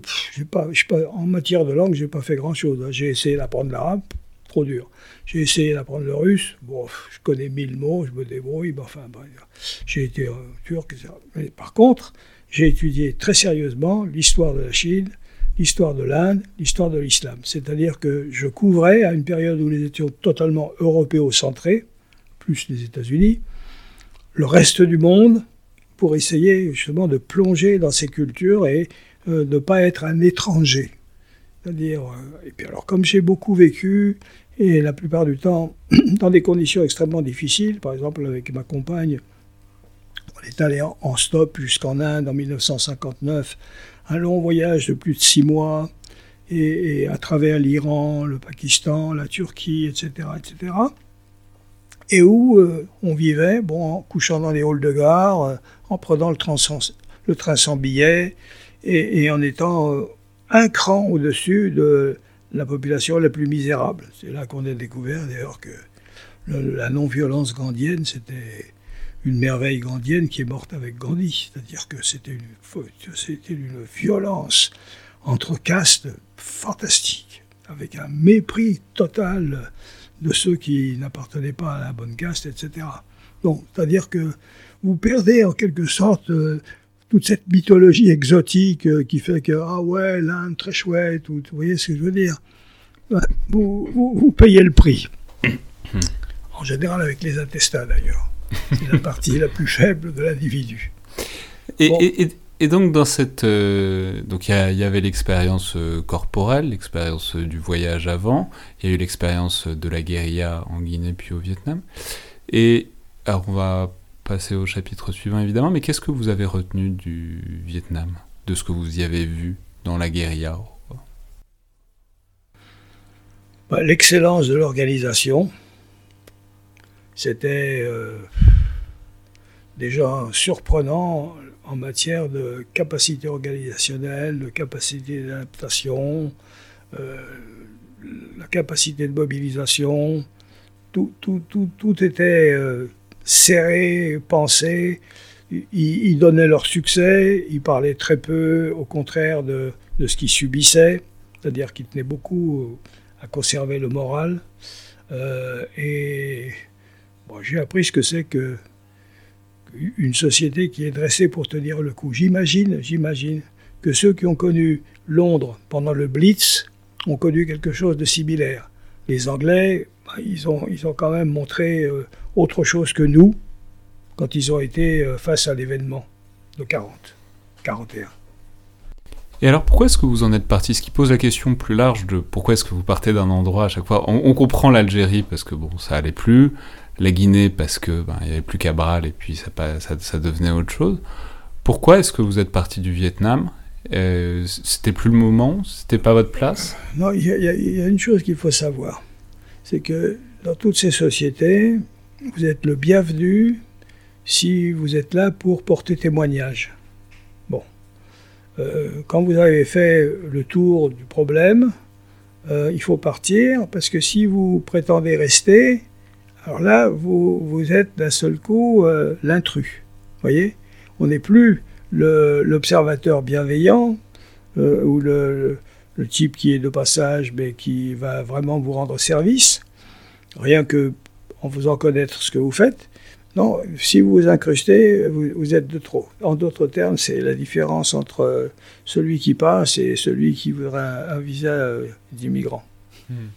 pas, pas, en matière de langue, j'ai pas fait grand-chose. Hein. J'ai essayé d'apprendre l'arabe, trop dur. J'ai essayé d'apprendre le russe. Bon, je connais mille mots, je me débrouille. Mais enfin, j'ai été turc, etc. Mais par contre, j'ai étudié très sérieusement l'histoire de la Chine, l'histoire de l'Inde, l'histoire de l'islam. C'est-à-dire que je couvrais, à une période où nous étions totalement européocentrés, plus les États-Unis, le reste du monde pour essayer justement de plonger dans ces cultures et euh, ne pas être un étranger. C'est-à-dire, euh, et puis alors comme j'ai beaucoup vécu, et la plupart du temps dans des conditions extrêmement difficiles, par exemple avec ma compagne, on est allé en, stop jusqu'en Inde en 1959, un long voyage de plus de six mois, et, à travers l'Iran, le Pakistan, la Turquie, etc., etc., et où euh, on vivait, bon, en couchant dans les halls de gare, euh, en prenant le train sans, billet, et, en étant euh, un cran au-dessus de la population la plus misérable. C'est là qu'on a découvert d'ailleurs que la non-violence gandhienne, c'était une merveille gandhienne qui est morte avec Gandhi. C'est-à-dire que c'était une, c'était une violence entre castes fantastique, avec un mépris total de ceux qui n'appartenaient pas à la bonne caste, etc. Donc, c'est-à-dire que vous perdez en quelque sorte euh, toute cette mythologie exotique euh, qui fait que, ah ouais, l'Inde, très chouette, ou, vous voyez ce que je veux dire? Vous, vous, payez le prix. En général, avec les attestats d'ailleurs. C'est la partie la plus faible de l'individu. Et, et, donc, dans cette. Euh, donc, il y, avait l'expérience euh, corporelle, l'expérience du voyage avant, il y a eu l'expérience de la guérilla en Guinée puis au Vietnam. Et alors, on va passer au chapitre suivant évidemment, mais qu'est-ce que vous avez retenu du Vietnam, de ce que vous y avez vu dans la guérilla? Bah, L'excellence de l'organisation, c'était euh, déjà surprenant en matière de capacité organisationnelle, de capacité d'adaptation, euh, la capacité de mobilisation, tout, tout, tout, tout était euh, serrés, pensés. Ils, donnaient leur succès, ils parlaient très peu, au contraire, de, ce qu'ils subissaient, c'est-à-dire qu'ils tenaient beaucoup à conserver le moral. Et j'ai appris ce que c'est que une société qui est dressée pour tenir le coup. J'imagine, j'imagine que ceux qui ont connu Londres pendant le Blitz ont connu quelque chose de similaire. Les Anglais, bah, ils, ont, ils ont quand même montré euh, autre chose que nous quand ils ont été euh, face à l'événement de 40, 41. Et alors pourquoi est-ce que vous en êtes parti? Ce qui pose la question plus large de pourquoi est-ce que vous partez d'un endroit à chaque fois? On, comprend l'Algérie parce que bon, ça allait plus, la Guinée parce que ben, il y avait plus Cabral et puis ça, ça, ça devenait autre chose. Pourquoi est-ce que vous êtes parti du Vietnam? Euh, C'était plus le moment? C'était pas votre place? Non, il y, y, a une chose qu'il faut savoir, c'est que dans toutes ces sociétés, vous êtes le bienvenu si vous êtes là pour porter témoignage. Bon. Euh, quand vous avez fait le tour du problème, euh, il faut partir parce que si vous prétendez rester, alors là, vous, vous êtes d'un seul coup euh, l'intrus. voyez? On n'est plus l'observateur bienveillant ou le, type qui est de passage mais qui va vraiment vous rendre service. Rien que en faisant connaître ce que vous faites. Non, si vous vous incrustez, vous, êtes de trop. En d'autres termes, c'est la différence entre celui qui passe et celui qui voudrait un, visa euh, d'immigrant. Hmm.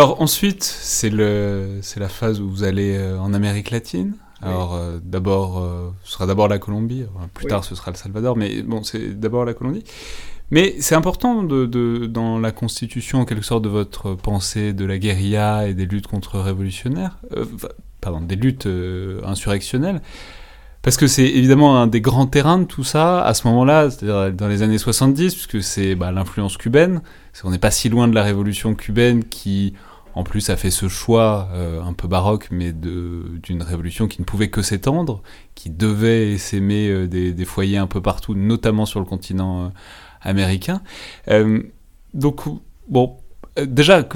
Alors ensuite, c'est la phase où vous allez en Amérique latine. Alors d'abord, ce sera d'abord la Colombie, plus tard ce sera le Salvador, mais bon, c'est d'abord la Colombie. Mais c'est important de, dans la constitution, en quelque sorte, de votre pensée de la guérilla et des luttes contre-révolutionnaires, euh, pardon, des luttes euh, insurrectionnelles, parce que c'est évidemment un des grands terrains de tout ça, à ce moment-là, c'est-à-dire dans les années 70, puisque c'est bah, l'influence cubaine, on n'est pas si loin de la révolution cubaine qui, en plus, a fait ce choix euh, un peu baroque, mais d'une révolution qui ne pouvait que s'étendre, qui devait s'aimer des, des, foyers un peu partout, notamment sur le continent américain. Euh, donc, bon, euh, déjà,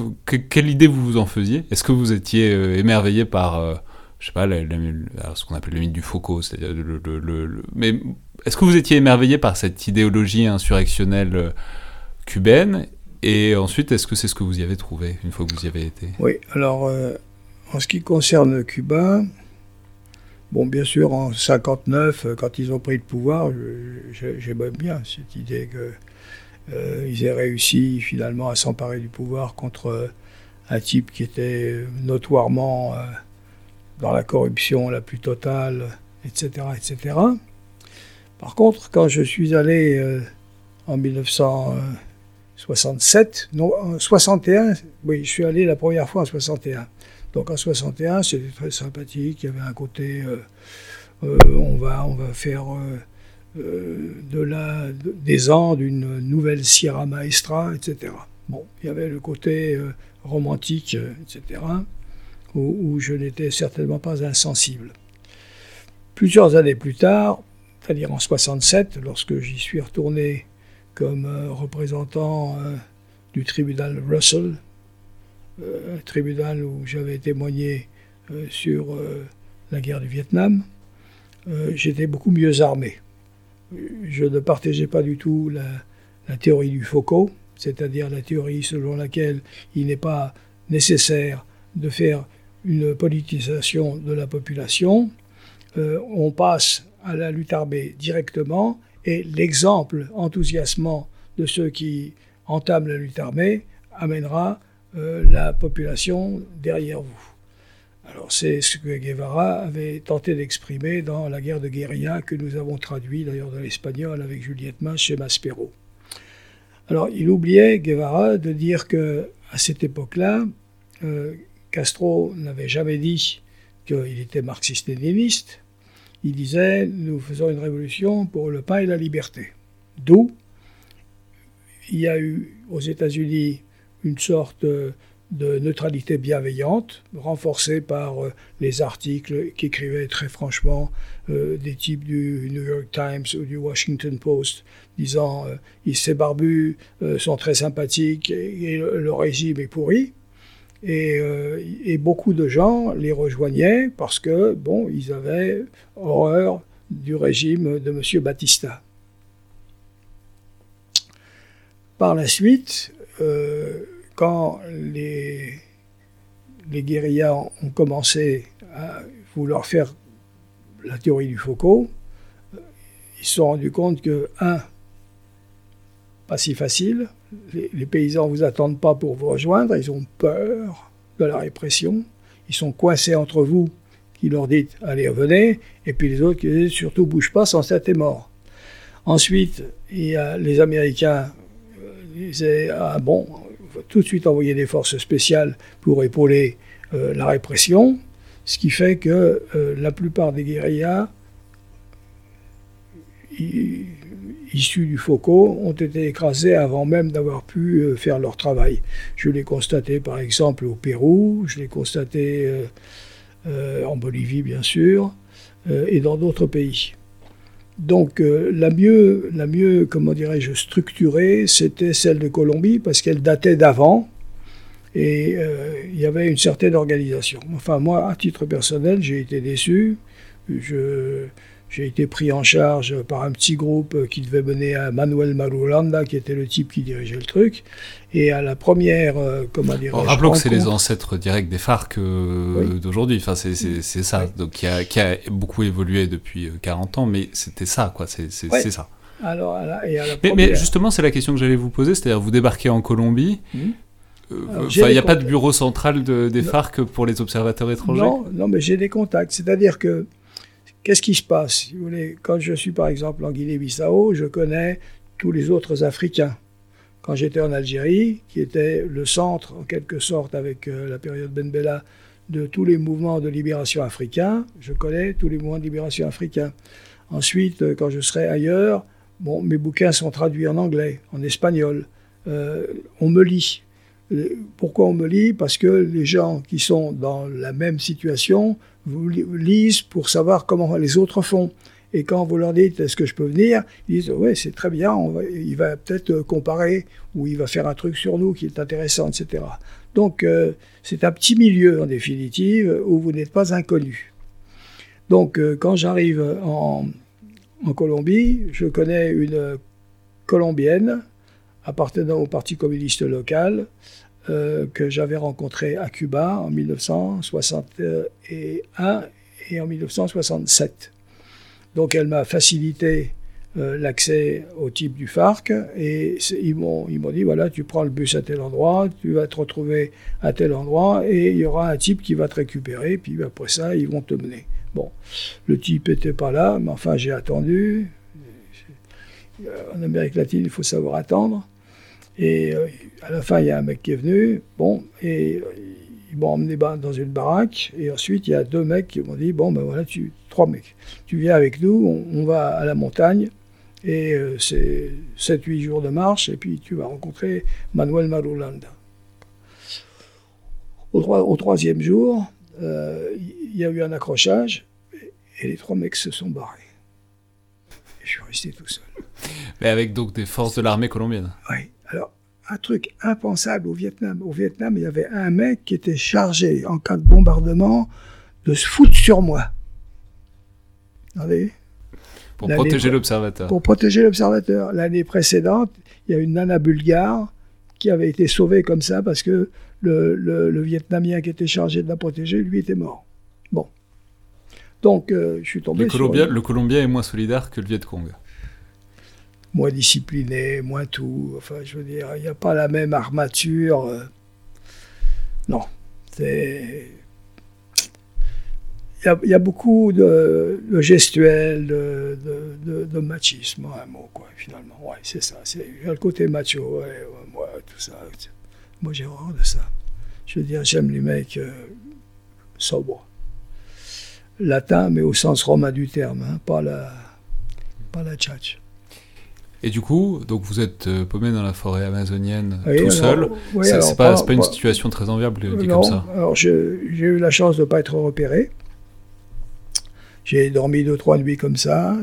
quelle idée vous vous en faisiez? Est-ce que vous étiez euh, émerveillé par, je sais pas, ce qu'on appelle le mythe du Foucault, c'est-à-dire le, mais est-ce que vous étiez émerveillé par cette idéologie insurrectionnelle cubaine? Et ensuite, est-ce que c'est ce que vous y avez trouvé une fois que vous y avez été? Oui, alors, en ce qui concerne Cuba, Bon, bien sûr, en 59, euh, quand ils ont pris le pouvoir, j'aimais bien cette idée qu'ils euh, aient réussi finalement à s'emparer du pouvoir contre euh, un type qui était notoirement dans la corruption la plus totale, etc., etc. Par contre, quand je suis allé en 1967, non, en 61, oui, je suis allé la première fois en 61. Donc en 61, c'était très sympathique. Il y avait un côté, euh, euh, on, va, on va faire euh, de la, des Andes une nouvelle Sierra Maestra, etc. Bon, il y avait le côté romantique, etc., où je n'étais certainement pas insensible. Plusieurs années plus tard, c'est-à-dire en 67, lorsque j'y suis retourné comme représentant du tribunal Russell, euh, un tribunal où j'avais témoigné euh, sur euh, la guerre du Vietnam, j'étais beaucoup mieux armé. Je ne partageais pas du tout la, théorie du Foucault, c'est-à-dire la théorie selon laquelle il n'est pas nécessaire de faire une politisation de la population. on passe à la lutte armée directement et l'exemple enthousiasmant de ceux qui entament la lutte armée amènera euh, la population derrière vous. Alors c'est ce que Guevara avait tenté d'exprimer dans la guerre de guérilla que nous avons traduit d'ailleurs dans l'espagnol avec Juliette Main chez Maspero. Alors il oubliait Guevara de dire que à cette époque-là, euh, Castro n'avait jamais dit qu'il était marxiste-léniniste. Il disait nous faisons une révolution pour le pain et la liberté. D'où il y a eu aux États-Unis une sorte de neutralité bienveillante, renforcée par euh, les articles qu'écrivaient très franchement euh, des types du New York Times ou du Washington Post, disant euh, ces barbus sont très sympathiques et, le, régime est pourri. Et, et, beaucoup de gens les rejoignaient parce que, bon, ils avaient horreur du régime de M. Batista. Par la suite, quand les, les guérillas ont commencé à vouloir faire la théorie du Foucault, ils se sont rendus compte que, un, pas si facile, les, paysans ne vous attendent pas pour vous rejoindre, ils ont peur de la répression, ils sont coincés entre vous qui leur dites allez venez, et puis les autres qui disent surtout bouge pas, sans ça t'es mort. Ensuite, il y a les Américains euh, disaient ah bon, tout de suite envoyer des forces spéciales pour épauler euh, la répression, ce qui fait que euh, la plupart des guérillas issus du Foucault ont été écrasés avant même d'avoir pu euh, faire leur travail. Je l'ai constaté par exemple au Pérou, je l'ai constaté en Bolivie bien sûr, et dans d'autres pays. Donc euh, la mieux, la mieux, comment dirais-je, structurée, c'était celle de Colombie parce qu'elle datait d'avant et euh, il y avait une certaine organisation. Enfin moi, à titre personnel, j'ai été déçu. J'ai été pris en charge par un petit groupe qui devait mener à Manuel Marulanda, qui était le type qui dirigeait le truc. Et à la première, euh, comment dire. Rappelons que c'est les ancêtres directs des FARC euh, d'aujourd'hui. Enfin, c'est ça. Donc, qui a, qui a, beaucoup évolué depuis 40 euh, ans, mais c'était ça, quoi. C'est ça. Alors, et à la mais, mais, justement, c'est la question que j'allais vous poser. C'est-à-dire, vous débarquez en Colombie. Mmh. il n'y a pas de bureau central des FARC pour les observateurs étrangers? Non, non mais j'ai des contacts. C'est-à-dire que, qu'est-ce qui se passe vous voulez, Quand je suis par exemple en Guinée-Bissau, je connais tous les autres Africains. Quand j'étais en Algérie, qui était le centre, en quelque sorte, avec la période Ben Bella, de tous les mouvements de libération africains, je connais tous les mouvements de libération africains. Ensuite, quand je serai ailleurs, bon, mes bouquins sont traduits en anglais, en espagnol. Euh, on me lit. Euh, pourquoi on me lit? Parce que les gens qui sont dans la même situation vous lisent pour savoir comment les autres font. Et quand vous leur dites est-ce que je peux venir, ils disent oui c'est très bien, il va peut-être comparer ou il va faire un truc sur nous qui est intéressant, etc. Donc euh, c'est un petit milieu en définitive où vous n'êtes pas inconnu. Donc quand j'arrive en, en Colombie, je connais une Colombienne appartenant au Parti communiste local euh, que j'avais rencontrée à Cuba en 1961 et en 1967. Donc elle m'a facilité euh, l'accès au type du FARC et ils m'ont, ils m'ont dit voilà, tu prends le bus à tel endroit, tu vas te retrouver à tel endroit et il y aura un type qui va te récupérer, puis après ça, ils vont te mener. Bon, le type n'était pas là, mais enfin j'ai attendu. En Amérique latine, il faut savoir attendre. Et euh, à la fin, il y a un mec qui est venu, bon, et euh, ils m'ont emmené dans une baraque. Et ensuite, il y a deux mecs qui m'ont dit Bon, ben voilà, tu, trois mecs, tu viens avec nous, on, va à la montagne. Et euh, c'est 7-8 jours de marche, et puis tu vas rencontrer Manuel Marulanda. Au, au troisième jour, il y a eu un accrochage, et les trois mecs se sont barrés. Et je suis resté tout seul. Mais avec donc des forces de l'armée colombienne Oui. Alors, un truc impensable au Vietnam. Au Vietnam, il y avait un mec qui était chargé, en cas de bombardement, de se foutre sur moi. Pour protéger l'observateur. Pour protéger l'observateur. L'année précédente, il y a une nana bulgare qui avait été sauvée comme ça parce que le, Vietnamien qui était chargé de la protéger, lui, était mort. Bon. Donc, euh, je suis tombé le Colombien, Le Colombien est moins solidaire que le Viet Cong moins discipliné, moins tout. Enfin, je veux dire, il n'y a pas la même armature. Euh. Non, c'est. Il y, a, beaucoup de, gestuel, de, de, machisme, un mot, quoi, finalement. Ouais, c'est ça. C'est le côté macho, ouais, moi, tout ça. Moi, j'ai horreur de ça. Je veux dire, j'aime les mecs euh, sobres. Latin, mais au sens romain du terme, hein, pas la, pas la tchatch. Et du coup, donc vous êtes euh, paumé dans la forêt amazonienne tout seul. c'est pas, une situation très enviable dit comme ça. Alors j'ai eu la chance de ne pas être repéré. J'ai dormi deux trois nuits comme ça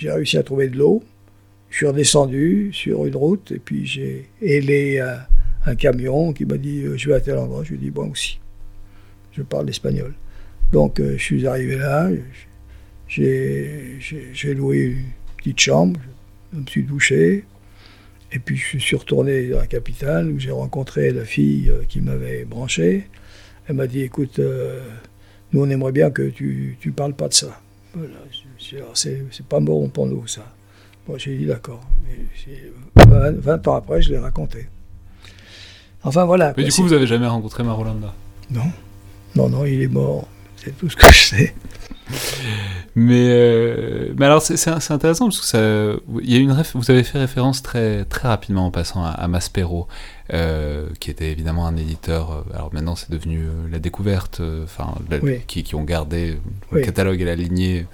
j'ai réussi à trouver de l'eau. Je suis redescendu sur une route et puis j'ai ailé un, camion qui m'a dit euh, je vais à tel endroit. Je lui ai dit bon aussi. Je parle espagnol. Donc euh, je suis arrivé là. J'ai loué une petite chambre je me suis douché. Et puis je suis retourné dans la capitale où j'ai rencontré la fille euh, qui m'avait branché. Elle m'a dit écoute, euh, nous on aimerait bien que tu ne parles pas de ça. Voilà, c'est pas bon pour nous ça. Bon, j'ai dit d'accord. 20, ans après, je l'ai raconté. Enfin voilà. Mais du coup, vous avez jamais rencontré Marolanda? Non. Non, non, il est mort. C'est tout ce que je sais. Mais, euh, mais alors c'est intéressant parce que ça, y a une vous avez fait référence très, très rapidement en passant à, Maspero, euh, qui était évidemment un éditeur. Euh, alors maintenant c'est devenu la découverte, enfin qui, qui, ont gardé le catalogue et la lignée.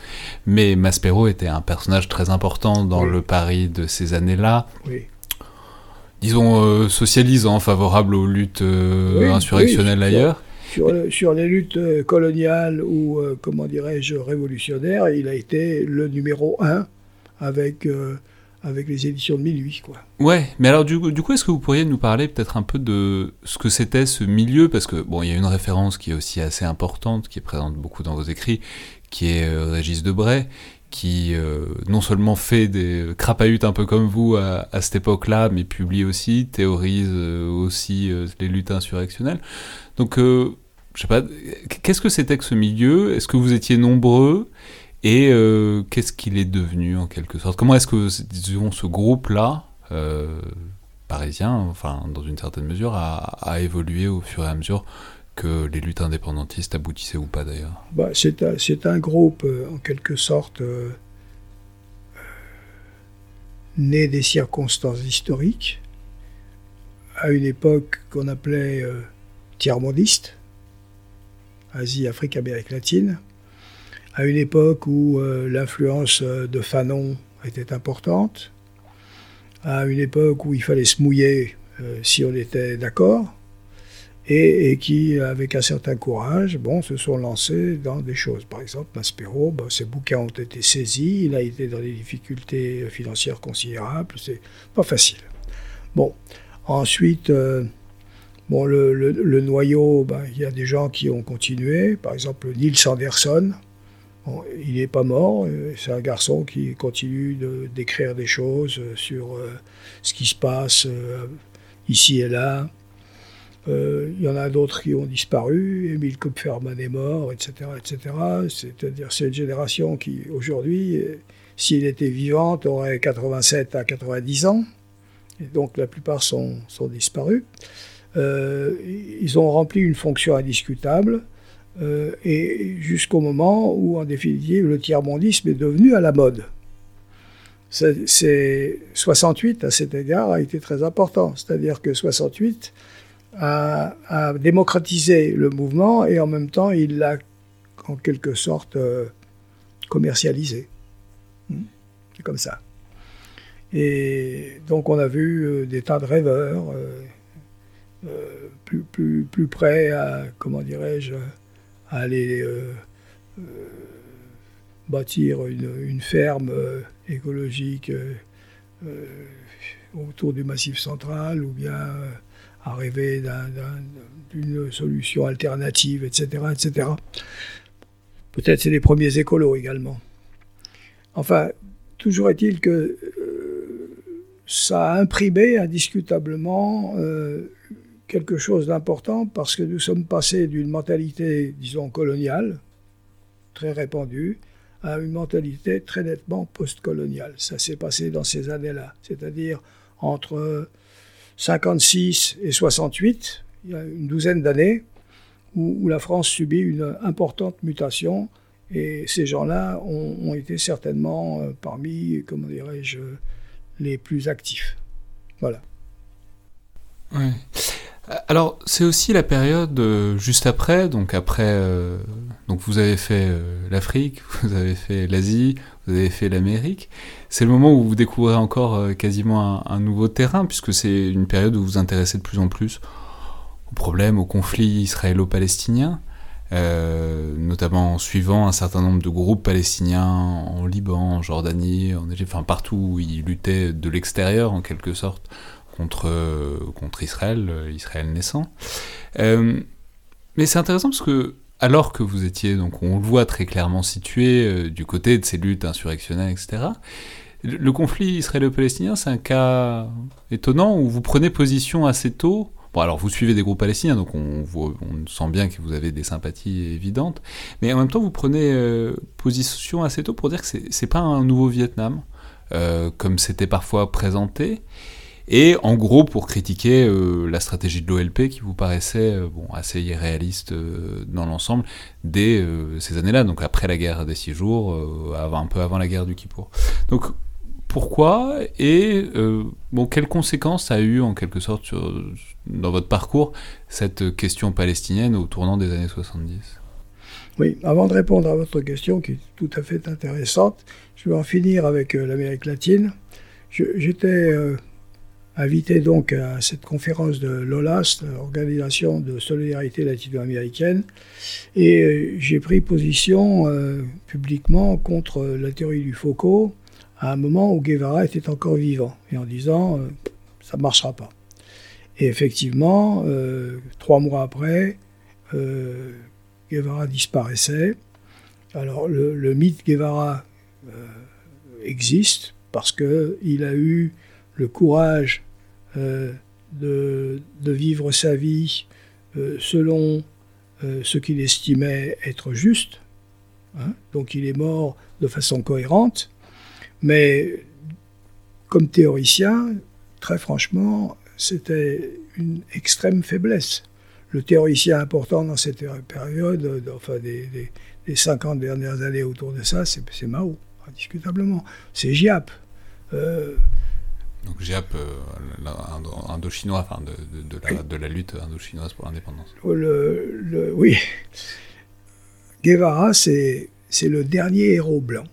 Mais Maspero était un personnage très important dans le Paris de ces années-là. Disons socialisant, favorable aux luttes insurrectionnelles ailleurs. Sur, les luttes euh, coloniales ou, euh, comment dirais-je, révolutionnaires, il a été le numéro un avec, euh, avec les éditions de minuit. Quoi. Ouais, mais alors du, du coup, est-ce que vous pourriez nous parler peut-être un peu de ce que c'était ce milieu? Parce que, bon, il y a une référence qui est aussi assez importante, qui est présente beaucoup dans vos écrits, qui est Régis Debray, qui non seulement fait des crapahutes un peu comme vous à, cette époque-là, mais publie aussi, théorise aussi les luttes insurrectionnelles. Donc, euh, je sais pas, qu'est-ce que c'était que ce milieu? Est-ce que vous étiez nombreux? Et euh, qu'est-ce qu'il est devenu en quelque sorte? Comment est-ce que, ce groupe-là, euh, parisien, enfin dans une certaine mesure, a, évolué au fur et à mesure que les luttes indépendantistes aboutissaient ou pas d'ailleurs? Bah, C'est un, groupe en quelque sorte né des circonstances historiques, à une époque qu'on appelait tiers-mondiste, Asie, Afrique, Amérique latine, à une époque où euh, l'influence euh, de Fanon était importante, à une époque où il fallait se mouiller euh, si on était d'accord, et, qui, avec un certain courage, bon, se sont lancés dans des choses. Par exemple, Maspero, bon, ses bouquins ont été saisis, il a été dans des difficultés financières considérables, c'est pas facile. Bon, ensuite, Bon, le, noyau, ben, il y a des gens qui ont continué. Par exemple, Nils Anderson, il n'est pas mort. Euh, c'est un garçon qui continue d'écrire des choses sur euh, ce qui se passe euh, ici et là. Il y en a d'autres qui ont disparu. Émile Kupferman est mort, etc.. C'est-à-dire, c'est une génération qui, aujourd'hui, s'il était vivante, aurait 87 à 90 ans. Et donc, la plupart sont, sont disparus. Euh, ils ont rempli une fonction indiscutable, euh, et jusqu'au moment où, en définitive, le tiers-mondisme est devenu à la mode. C'est 68 à cet égard a été très important, c'est-à-dire que 68 a, a, démocratisé le mouvement et en même temps il l'a en quelque sorte euh, commercialisé. Hmm? C'est comme ça. Et donc on a vu des tas de rêveurs, euh, plus, plus, plus à, comment dirais-je, à aller euh, euh, bâtir une ferme écologique autour du massif central ou bien à rêver d'une solution alternative, etc. etc. Peut-être c'est les premiers écolos également. Enfin, toujours est-il que ça a imprimé indiscutablement quelque chose d'important parce que nous sommes passés d'une mentalité, disons, coloniale, très répandue, à une mentalité très nettement post-coloniale. Ça s'est passé dans ces années-là, c'est-à-dire entre 56 et 68, il y a une douzaine d'années, où, la France subit une importante mutation, et ces gens-là ont, été certainement euh, parmi, comment dirais-je, les plus actifs. Voilà. Ouais. Alors, c'est aussi la période euh, juste après, donc après, euh, donc vous avez fait l'Afrique, vous avez fait l'Asie, vous avez fait l'Amérique. C'est le moment où vous découvrez encore quasiment un, nouveau terrain, puisque c'est une période où vous vous intéressez de plus en plus aux problèmes, aux conflits israélo-palestiniens, notamment en suivant un certain nombre de groupes palestiniens en Liban, en Jordanie, en Égypte, enfin partout où ils luttaient de l'extérieur en quelque sorte contre, contre Israël, Israël naissant. Euh, mais c'est intéressant parce que, alors que vous étiez, donc on le voit très clairement situé euh, du côté de ces luttes insurrectionnelles, etc., le, conflit israélo-palestinien, c'est un cas étonnant où vous prenez position assez tôt. Bon, alors vous suivez des groupes palestiniens, donc on, sent bien que vous avez des sympathies évidentes, mais en même temps vous prenez euh, position assez tôt pour dire que c'est pas un nouveau Vietnam, comme c'était parfois présenté, et en gros pour critiquer euh, la stratégie de l'OLP qui vous paraissait euh, bon, assez irréaliste euh, dans l'ensemble dès ces années-là, donc après la guerre des six jours, un peu avant la guerre du Kippour. Donc pourquoi et bon, quelles conséquences a eu en quelque sorte dans votre parcours cette question palestinienne au tournant des années 70 oui, avant de répondre à votre question qui est tout à fait intéressante, je vais en finir avec l'Amérique latine. J'étais invité donc à cette conférence de l'OLAS, Organisation de solidarité latino-américaine, et euh, j'ai pris position euh, publiquement contre la théorie du Foucault à un moment où Guevara était encore vivant, et en disant euh, ça ne marchera pas. Et effectivement, trois mois après, Guevara disparaissait. Alors le, mythe Guevara existe parce qu'il a eu le courage euh, de, vivre sa vie euh, selon euh, ce qu'il estimait être juste. Hein. Donc il est mort de façon cohérente. Mais comme théoricien, très franchement, c'était une extrême faiblesse. Le théoricien important dans cette période, enfin des, des, 50 dernières années autour de ça, c'est Mao, indiscutablement. C'est Giap. Euh, donc Giap, euh, indo-chinois, enfin de, de, la, de, la, lutte indo-chinoise pour l'indépendance. Le, oui. Guevara, c'est le dernier héros blanc.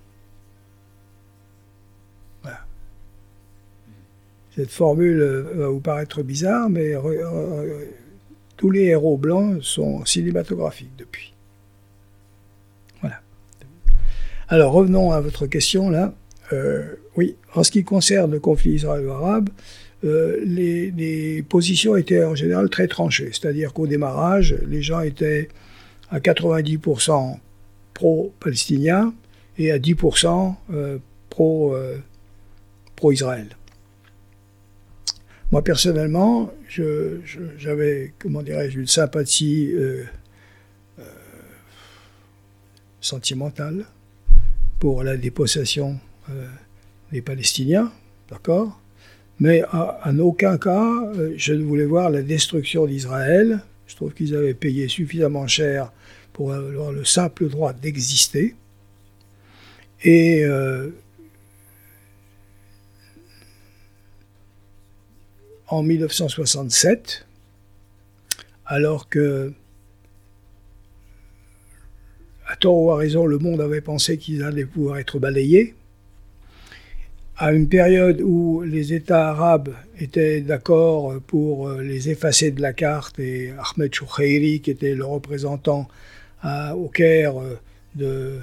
Cette formule va vous paraître bizarre, mais tous les héros blancs sont cinématographiques depuis. Voilà. Alors revenons à votre question là. Euh, oui, en ce qui concerne le conflit israélo-arabe, euh, les, positions étaient en général très tranchées. C'est-à-dire qu'au démarrage, les gens étaient à 90% pro-palestiniens et à 10% euh, pro, pro-Israël. Moi, personnellement, j'avais, comment dirais-je, une sympathie sentimentale pour la dépossession euh, les Palestiniens, d'accord? Mais en aucun cas, euh, je ne voulais voir la destruction d'Israël. Je trouve qu'ils avaient payé suffisamment cher pour avoir le simple droit d'exister. Et euh, en 1967, alors que, à tort ou à raison, le monde avait pensé qu'ils allaient pouvoir être balayés, à une période où les États arabes étaient d'accord pour euh, les effacer de la carte et Ahmed Choucheiri, qui était le représentant au Caire euh, de,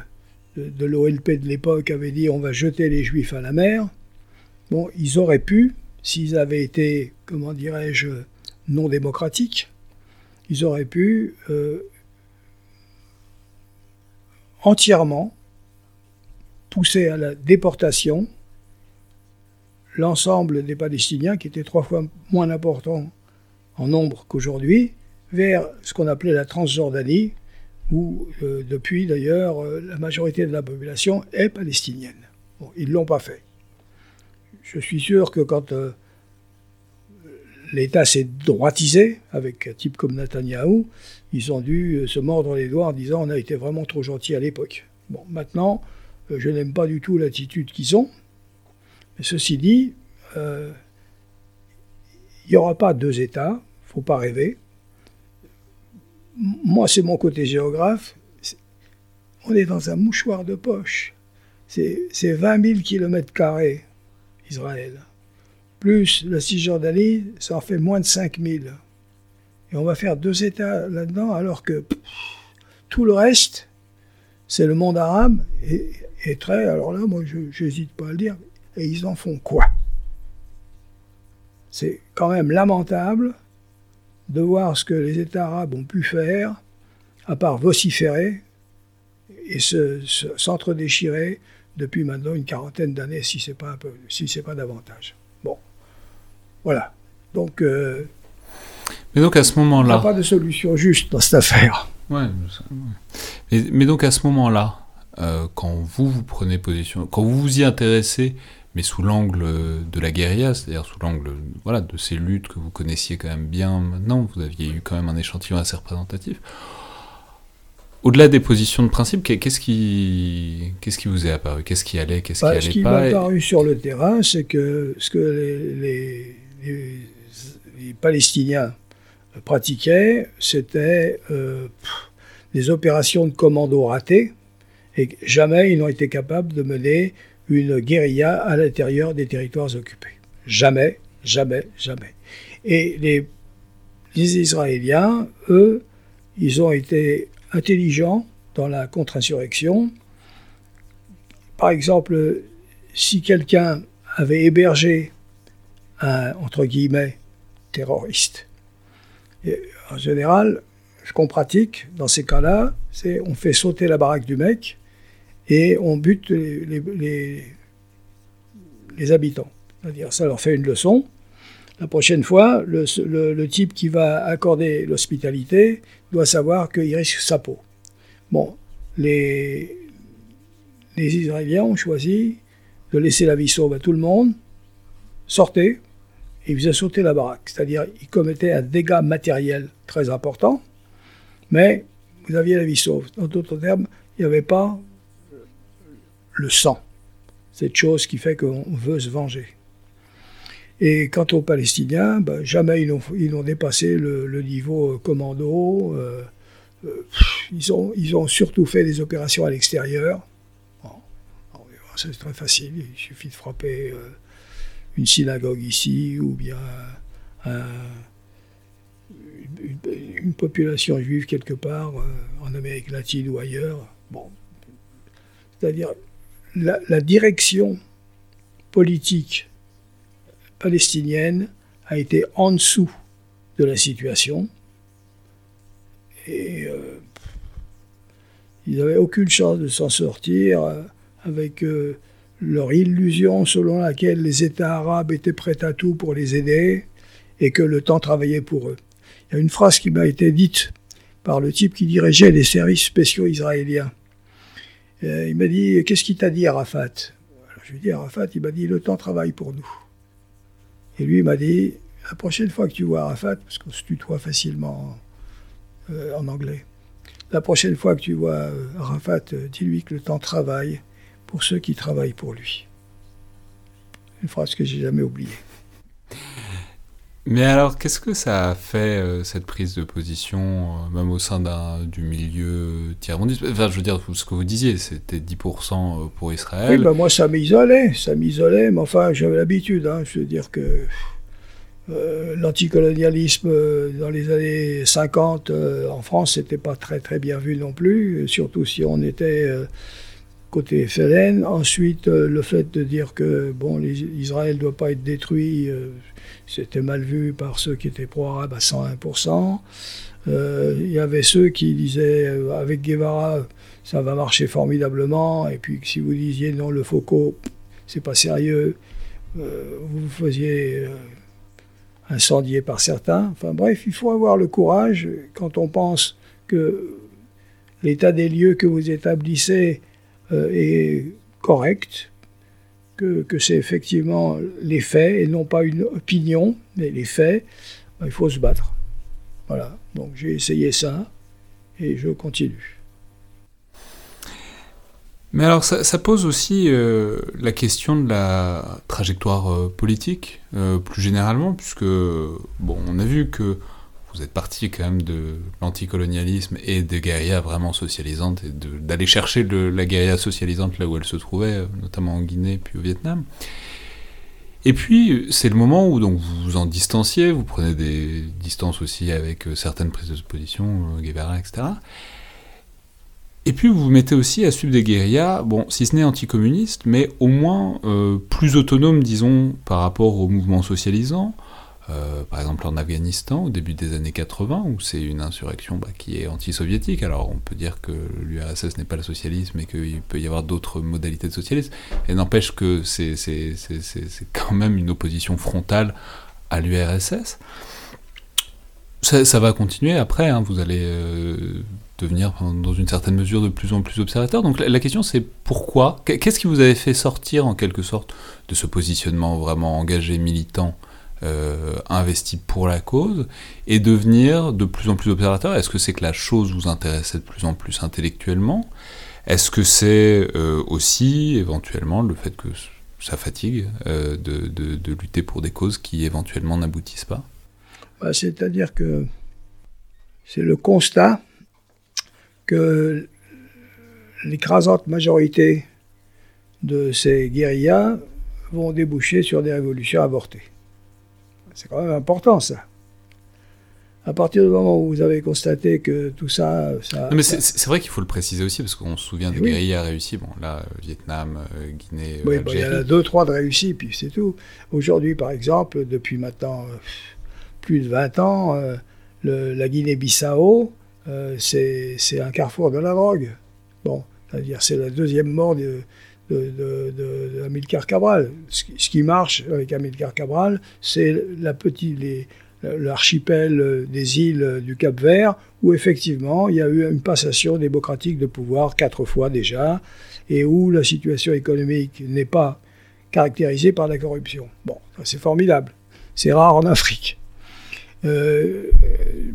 de, l'OLP de l'époque, avait dit on va jeter les Juifs à la mer. Bon, ils auraient pu, s'ils avaient été, comment dirais-je, non démocratiques, ils auraient pu euh, entièrement pousser à la déportation l'ensemble des Palestiniens, qui étaient trois fois moins importants en nombre qu'aujourd'hui, vers ce qu'on appelait la Transjordanie, où euh, depuis d'ailleurs euh, la majorité de la population est palestinienne. ils ne l'ont pas fait. Je suis sûr que quand euh, l'État s'est droitisé avec un type comme Netanyahou, ils ont dû se mordre les doigts en disant on a été vraiment trop gentil à l'époque. Bon, maintenant, je n'aime pas du tout l'attitude qu'ils ont, ceci dit, euh, il n'y aura pas deux États, il ne faut pas rêver. Moi, c'est mon côté géographe. On est dans un mouchoir de poche. C'est 20 000 km, Israël. Plus la Cisjordanie, ça en fait moins de 5 000. Et on va faire deux États là-dedans, alors que tout le reste, c'est le monde arabe, et, très, alors là, moi, je n'hésite pas à le dire, et ils en font quoi? C'est quand même lamentable de voir ce que les États arabes ont pu faire, à part vociférer et s'entre-déchirer depuis maintenant une quarantaine d'années, si ce n'est pas, un peu, si pas davantage. Bon, voilà. Donc, euh, mais donc à ce moment-là, il n'y a pas de solution juste dans cette affaire. Ouais, mais, mais donc à ce moment-là, euh, quand vous vous prenez position, quand vous vous y intéressez mais sous l'angle de la guérilla, c'est-à-dire sous l'angle voilà, de ces luttes que vous connaissiez quand même bien maintenant, vous aviez eu quand même un échantillon assez représentatif. Au-delà des positions de principe, qu'est-ce qui, qu'est-ce qui vous est apparu? Qu'est-ce qui allait? Qu'est-ce qui bah, allait pas Ce qui m'est apparu sur le terrain, c'est que ce que les, les, Palestiniens pratiquaient, c'était euh, des opérations de commando ratées, et jamais ils n'ont été capables de mener une guérilla à l'intérieur des territoires occupés. Jamais, jamais, jamais. Et les, Israéliens, eux, ils ont été intelligents dans la contre-insurrection. Par exemple, si quelqu'un avait hébergé un, entre guillemets, terroriste, en général, ce qu'on pratique dans ces cas-là, c'est on fait sauter la baraque du mec, et on bute les, les, habitants. C'est-à-dire, ça leur fait une leçon. La prochaine fois, le, type qui va accorder l'hospitalité doit savoir qu'il risque sa peau. Bon, les, Israéliens ont choisi de laisser la vie sauve à tout le monde. Sortez, et il faisait sauter la baraque. C'est-à-dire, il commettait un dégât matériel très important, mais vous aviez la vie sauve. En d'autres termes, il n'y avait pas le sang, cette chose qui fait qu'on veut se venger. Et quant aux Palestiniens, ben, jamais ils n'ont dépassé le, niveau commando. Euh, euh, ils, ont, surtout fait des opérations à l'extérieur. c'est très facile, il suffit de frapper euh, une synagogue ici ou bien une, population juive quelque part en Amérique latine ou ailleurs. C'est-à-dire la direction politique palestinienne a été en dessous de la situation. Et euh, ils n'avaient aucune chance de s'en sortir euh, avec euh, leur illusion selon laquelle les États arabes étaient prêts à tout pour les aider et que le temps travaillait pour eux. Il y a une phrase qui m'a été dite par le type qui dirigeait les services spéciaux israéliens. il m'a dit Qu'est-ce qu'il t'a dit, Arafat? Je lui ai dit Arafat, il m'a dit Le temps travaille pour nous. Et lui m'a dit, la prochaine fois que tu vois Arafat, parce qu'on se tutoie facilement euh, en anglais, la prochaine fois que tu vois euh, Arafat, euh, dis-lui que le temps travaille pour ceux qui travaillent pour lui. Une phrase que j'ai jamais oubliée. Mais alors, qu'est-ce que ça a fait, euh, cette prise de position, euh, même au sein du milieu tiers-mondiste? Enfin, je veux dire, ce que vous disiez, c'était 10% euh, pour Israël. Oui, ben moi, ça m'isolait, ça m'isolait, mais enfin, j'avais l'habitude. Hein, je veux dire que l'anticolonialisme dans les années 50 en France, c'était pas très très bien vu non plus, surtout si on était côté FLN. Ensuite, le fait de dire que bon, Israël ne doit pas être détruit c'était mal vu par ceux qui étaient pro-arabes à 101%. Euh, il y avait ceux qui disaient euh, avec Guevara, ça va marcher formidablement. Et puis si vous disiez non, le Foucault, c'est pas sérieux, euh, vous vous faisiez incendier par certains. Enfin bref, il faut avoir le courage quand on pense que l'état des lieux que vous établissez est correct, que, c'est effectivement les faits et non pas une opinion, mais les faits, ben, il faut se battre. Voilà, donc j'ai essayé ça et je continue. Mais alors ça, pose aussi euh, la question de la trajectoire euh, politique, euh, plus généralement, puisque bon, on a vu que vous êtes parti quand même de l'anticolonialisme et des guérillas vraiment socialisantes et d'aller chercher la guérilla socialisante là où elle se trouvait, euh, notamment en Guinée puis au Vietnam. Et puis, c'est le moment où donc, vous vous en distanciez, vous prenez des distances aussi avec euh, certaines prises de position, euh, Guevara, etc. Et puis, vous vous mettez aussi à suivre des guérillas, bon, si ce n'est anticommunistes, mais au moins plus autonomes, disons, par rapport au mouvement socialisant, euh, par exemple en Afghanistan au début des années 80, où c'est une insurrection bah, qui est anti-soviétique. Alors on peut dire que l'URSS n'est pas le socialisme et qu'il peut y avoir d'autres modalités de socialisme, et n'empêche que c'est quand même une opposition frontale à l'URSS. Ça, va continuer après, hein. vous allez euh, devenir dans une certaine mesure de plus en plus observateur. Donc la question c'est pourquoi? Qu'est-ce qui vous avait fait sortir en quelque sorte de ce positionnement vraiment engagé, militant euh, investi pour la cause et devenir de plus en plus observateur Est-ce que c'est que la chose vous intéressait de plus en plus intellectuellement? Est-ce que c'est euh, aussi éventuellement le fait que ça fatigue euh, de, de, lutter pour des causes qui éventuellement n'aboutissent pas? Bah, C'est-à-dire que c'est le constat que l'écrasante majorité de ces guérillas vont déboucher sur des révolutions avortées. C'est quand même important ça. À partir du moment où vous avez constaté que tout ça. ça mais c'est vrai qu'il faut le préciser aussi, parce qu'on se souvient des guérillas réussis. Bon, là, euh, Vietnam, euh, Guinée. Oui, il y en a deux, trois de réussis, puis c'est tout. Aujourd'hui, par exemple, depuis maintenant euh, plus de 20 ans, la Guinée-Bissau, c'est un carrefour de la drogue. Bon, c'est-à-dire, c'est la deuxième mort de, de, Cabral. Ce, qui marche avec Amilcar Cabral, c'est la petite, l'archipel des îles du Cap Vert, où effectivement il y a eu une passation démocratique de pouvoir quatre fois déjà, et où la situation économique n'est pas caractérisée par la corruption. Bon, c'est formidable. C'est rare en Afrique. Euh,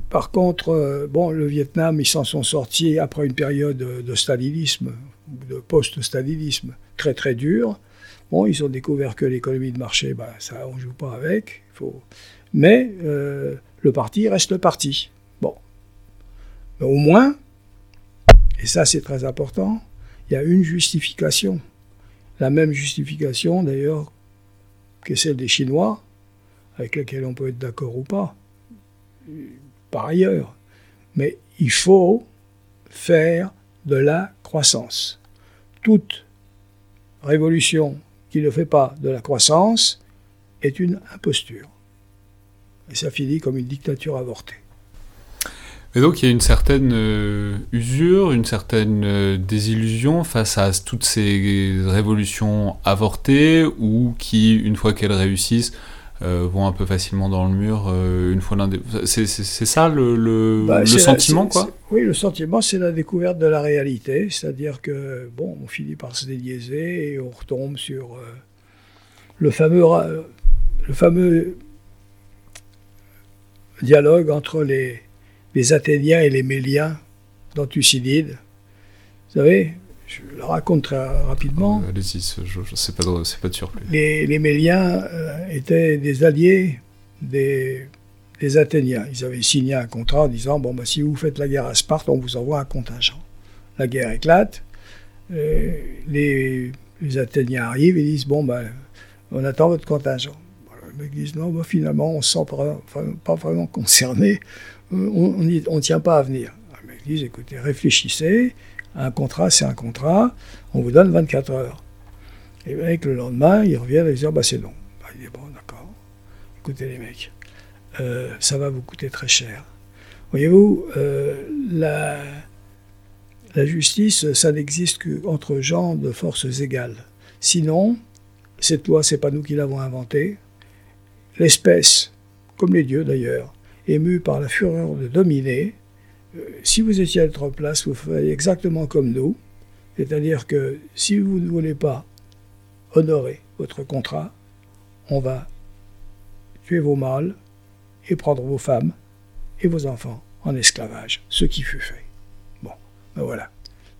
par contre, euh, bon, le Vietnam, ils s'en sont sortis après une période de stalinisme, de post-stalinisme très très dur. Bon, ils ont découvert que l'économie de marché, bah, ça, on joue pas avec. Faut... Mais euh, le parti reste le parti. Bon. Mais au moins, et ça c'est très important, il y a une justification. La même justification d'ailleurs que celle des Chinois, avec laquelle on peut être d'accord ou pas, par ailleurs. Mais il faut faire de la croissance. Toute révolution qui ne fait pas de la croissance est une imposture. Et ça finit comme une dictature avortée. Et donc il y a une certaine euh, usure, une certaine euh, désillusion face à toutes ces révolutions avortées ou qui, une fois qu'elles réussissent, euh, vont un peu facilement dans le mur une fois l'un C'est ça le, le, bah, sentiment, quoi Oui, le sentiment, c'est la découverte de la réalité. C'est-à-dire que, bon, on finit par se déliaiser et on retombe sur le fameux, le fameux dialogue entre les les Athéniens et les Méliens dans Thucydide. Vous savez, je le raconte très rapidement. Euh, allez-y, c'est pas, pas de surprise. Les, les Méliens euh, étaient des alliés des, des, Athéniens. Ils avaient signé un contrat en disant bon, bah, si vous faites la guerre à Sparte, on vous envoie un contingent. La guerre éclate. Euh, les, les, Athéniens arrivent et disent bon, bah, on attend votre contingent. Les mecs disent non, bah, finalement, on ne se sent pas, pas vraiment concerné on ne tient pas à venir. Ils disent, écoutez, réfléchissez, un contrat, c'est un contrat, on vous donne 24 heures. Et le lendemain, ils reviennent et ils disent, bah, c'est non. Bah, il dit, bon, d'accord, écoutez les mecs, euh, ça va vous coûter très cher. Voyez-vous, euh, la, justice, ça n'existe qu'entre gens de forces égales. Sinon, cette loi, c'est pas nous qui l'avons inventée. L'espèce, comme les dieux d'ailleurs, ému par la fureur de dominer, si vous étiez à notre place, vous feriez exactement comme nous, c'est-à-dire que si vous ne voulez pas honorer votre contrat, on va tuer vos mâles et prendre vos femmes et vos enfants en esclavage, ce qui fut fait. Bon, ben voilà.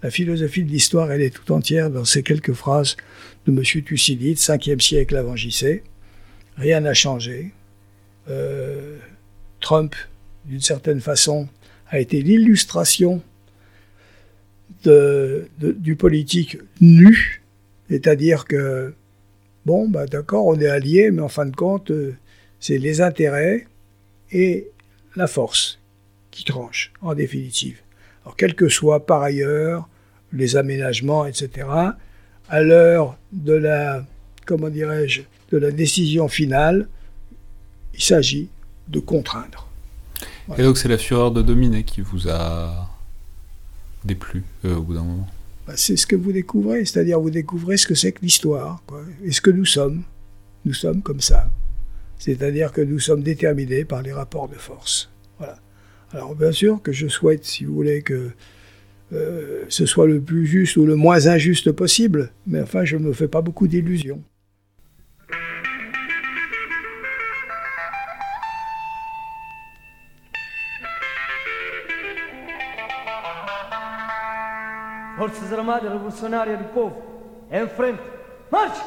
La philosophie de l'histoire, elle est tout entière dans ces quelques phrases de M. Thucydide, 5e siècle avant JC. Rien n'a changé. Euh, Trump, d'une certaine façon, a été l'illustration du politique nu, c'est-à-dire que, bon, bah, d'accord, on est alliés, mais en fin de compte, euh, c'est les intérêts et la force qui tranchent, en définitive. Alors, quels que soient par ailleurs les aménagements, etc., à l'heure de la, comment dirais-je, de la décision finale, il s'agit de contraindre. Et donc c'est la fureur de dominer qui vous a déplu euh, au bout d'un moment bah, C'est ce que vous découvrez, c'est-à-dire vous découvrez ce que c'est que l'histoire, et ce que nous sommes. Nous sommes comme ça. C'est-à-dire que nous sommes déterminés par les rapports de force. Alors bien sûr que je souhaite, si vous voulez, que euh, ce soit le plus juste ou le moins injuste possible, mais enfin je ne me fais pas beaucoup d'illusions. Forças Armadas Revolucionárias do Povo, em frente, marche!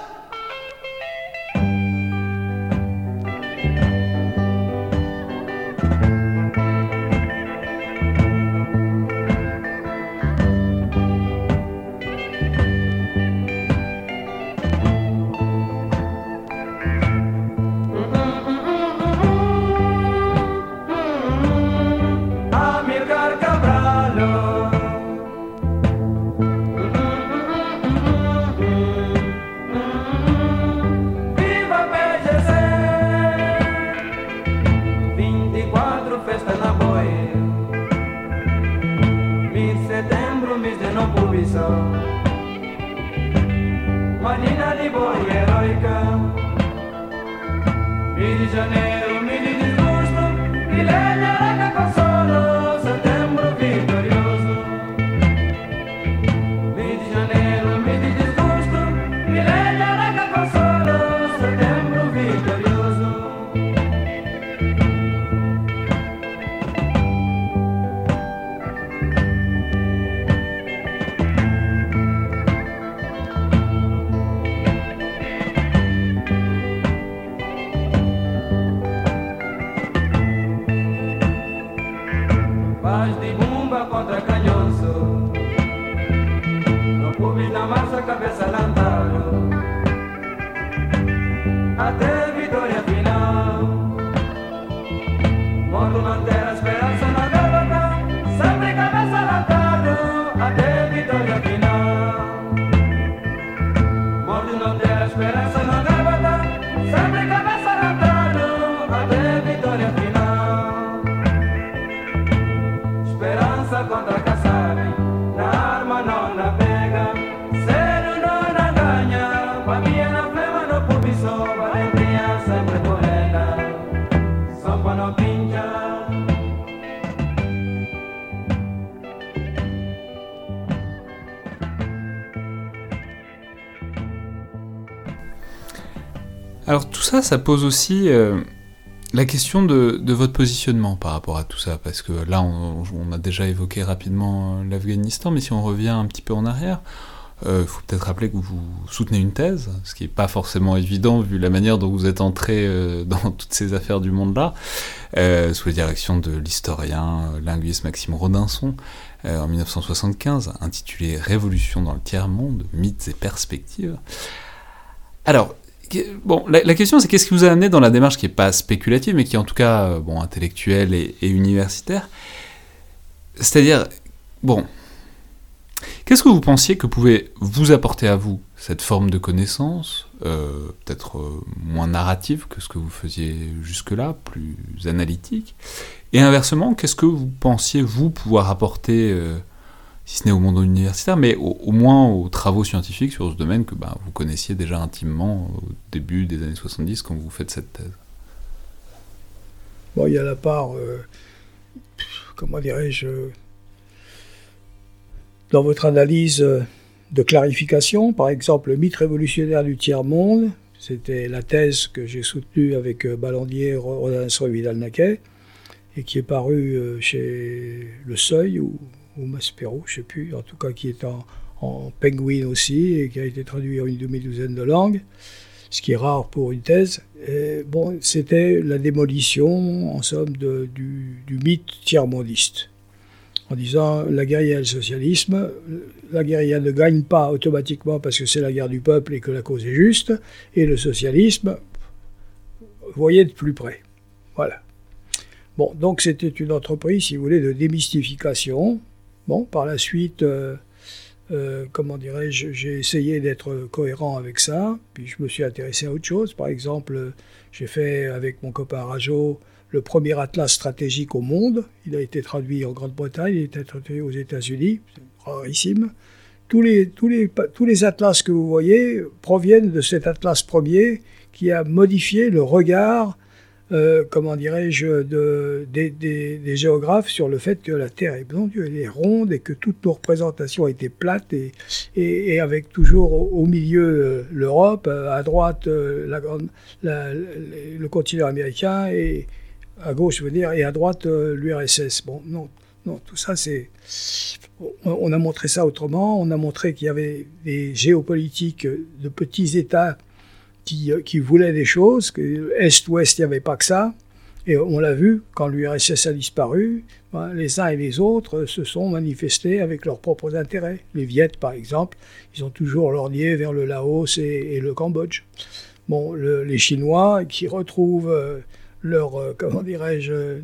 Ça, ça pose aussi euh, la question de, votre positionnement par rapport à tout ça, parce que là, on, a déjà évoqué rapidement euh, l'Afghanistan, mais si on revient un petit peu en arrière, il faut peut-être rappeler que vous soutenez une thèse, ce qui n'est pas forcément évident vu la manière dont vous êtes entré euh, dans toutes ces affaires du monde-là, euh, sous la direction de l'historien euh, linguiste Maxime Rodinson, euh, en 1975, intitulé Révolution dans le tiers-monde, mythes et perspectives. Alors, bon, la, question c'est qu'est-ce qui vous a amené dans la démarche qui n'est pas spéculative, mais qui est en tout cas euh, bon, intellectuelle et, universitaire? C'est-à-dire, bon, qu'est-ce que vous pensiez que pouvait vous apporter à vous cette forme de connaissance, euh, peut-être euh, moins narrative que ce que vous faisiez jusque-là, plus analytique? Et inversement, qu'est-ce que vous pensiez vous pouvoir apporter si ce n'est au monde universitaire, mais au, moins aux travaux scientifiques sur ce domaine que ben, vous connaissiez déjà intimement au début des années 70 quand vous faites cette thèse. Bon, il y a la part, euh, comment dirais-je, euh, dans votre analyse euh, de clarification, par exemple, le mythe révolutionnaire du tiers-monde, c'était la thèse que j'ai soutenue avec Ballandier, Ro- Rodinson et Vidal-Naquet, et qui est parue chez Le Seuil ou, ou Maspero, je ne sais plus, en tout cas qui est en, en penguin aussi, et qui a été traduit en une demi-douzaine de langues ce qui est rare pour une thèse. Bon, c'était la démolition, en somme, du, mythe tiers-mondiste. En disant, la guérilla et le socialisme, la guérilla ne gagne pas automatiquement parce que c'est la guerre du peuple et que la cause est juste, et le socialisme, voyez de plus près. Voilà. Bon, donc c'était une entreprise, si vous voulez, de démystification. Bon, par la suite, euh, euh, comment dirais-je, j'ai essayé d'être cohérent avec ça, puis je me suis intéressé à autre chose. Par exemple, j'ai fait avec mon copain Rajo le premier atlas stratégique au monde. Il a été traduit en Grande-Bretagne, il a été traduit aux États-Unis, rarissime. Tous les atlas que vous voyez proviennent de cet atlas premier qui a modifié le regard euh, comment dirais-je, de, des, géographes sur le fait que la Terre est blanche, elle est ronde et que toutes nos représentations étaient plates et, avec toujours au, milieu euh, l'Europe, euh, à droite le continent américain et à gauche, je veux dire, et à droite l'URSS. Bon, non, non, tout ça c'est. On a montré ça autrement. On a montré qu'il y avait des géopolitiques de petits États qui, euh, qui voulaient des choses, que Est-Ouest, il n'y avait pas que ça. Et on l'a vu, quand l'URSS a disparu, ben, les uns et les autres se sont manifestés avec leurs propres intérêts. Les Viettes, par exemple, ils ont toujours lorgné vers le Laos et, le Cambodge. Bon, le- les Chinois qui retrouvent euh, leur, euh, comment dirais-je, euh,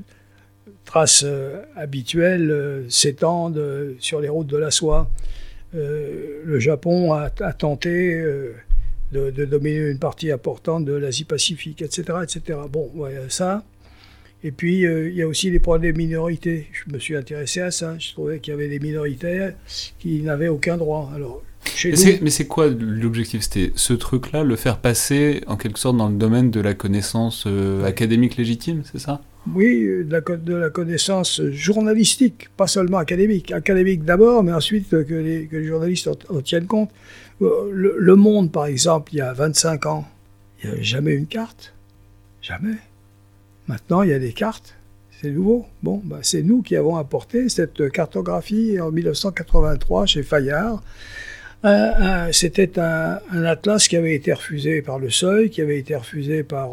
traces euh, habituelles s'étendent sur les routes de la soie. Le Japon a, tenté de, de dominer une partie importante de l'Asie-Pacifique, etc., etc. Bon, voilà ça. Et puis, euh, il y a aussi les problèmes des minorités. Je me suis intéressé à ça. Je trouvais qu'il y avait des minorités qui n'avaient aucun droit. Alors, chez Mais nous, c'est- Mais c'est quoi l'objectif? C'était ce truc-là, le faire passer en quelque sorte dans le domaine de la connaissance euh, Ouais. académique légitime, c'est ça? Oui, euh, de la, connaissance journalistique, pas seulement académique. Académique d'abord, mais ensuite euh, que les, journalistes en, en tiennent compte. Euh, Le, Monde, par exemple, il y a 25 ans, il n'y avait jamais une carte. Jamais. Maintenant, il y a des cartes. C'est nouveau. Bon, bah, c'est nous qui avons apporté cette cartographie en 1983 chez Fayard. C'était un, atlas qui avait été refusé par le Seuil, qui avait été refusé par...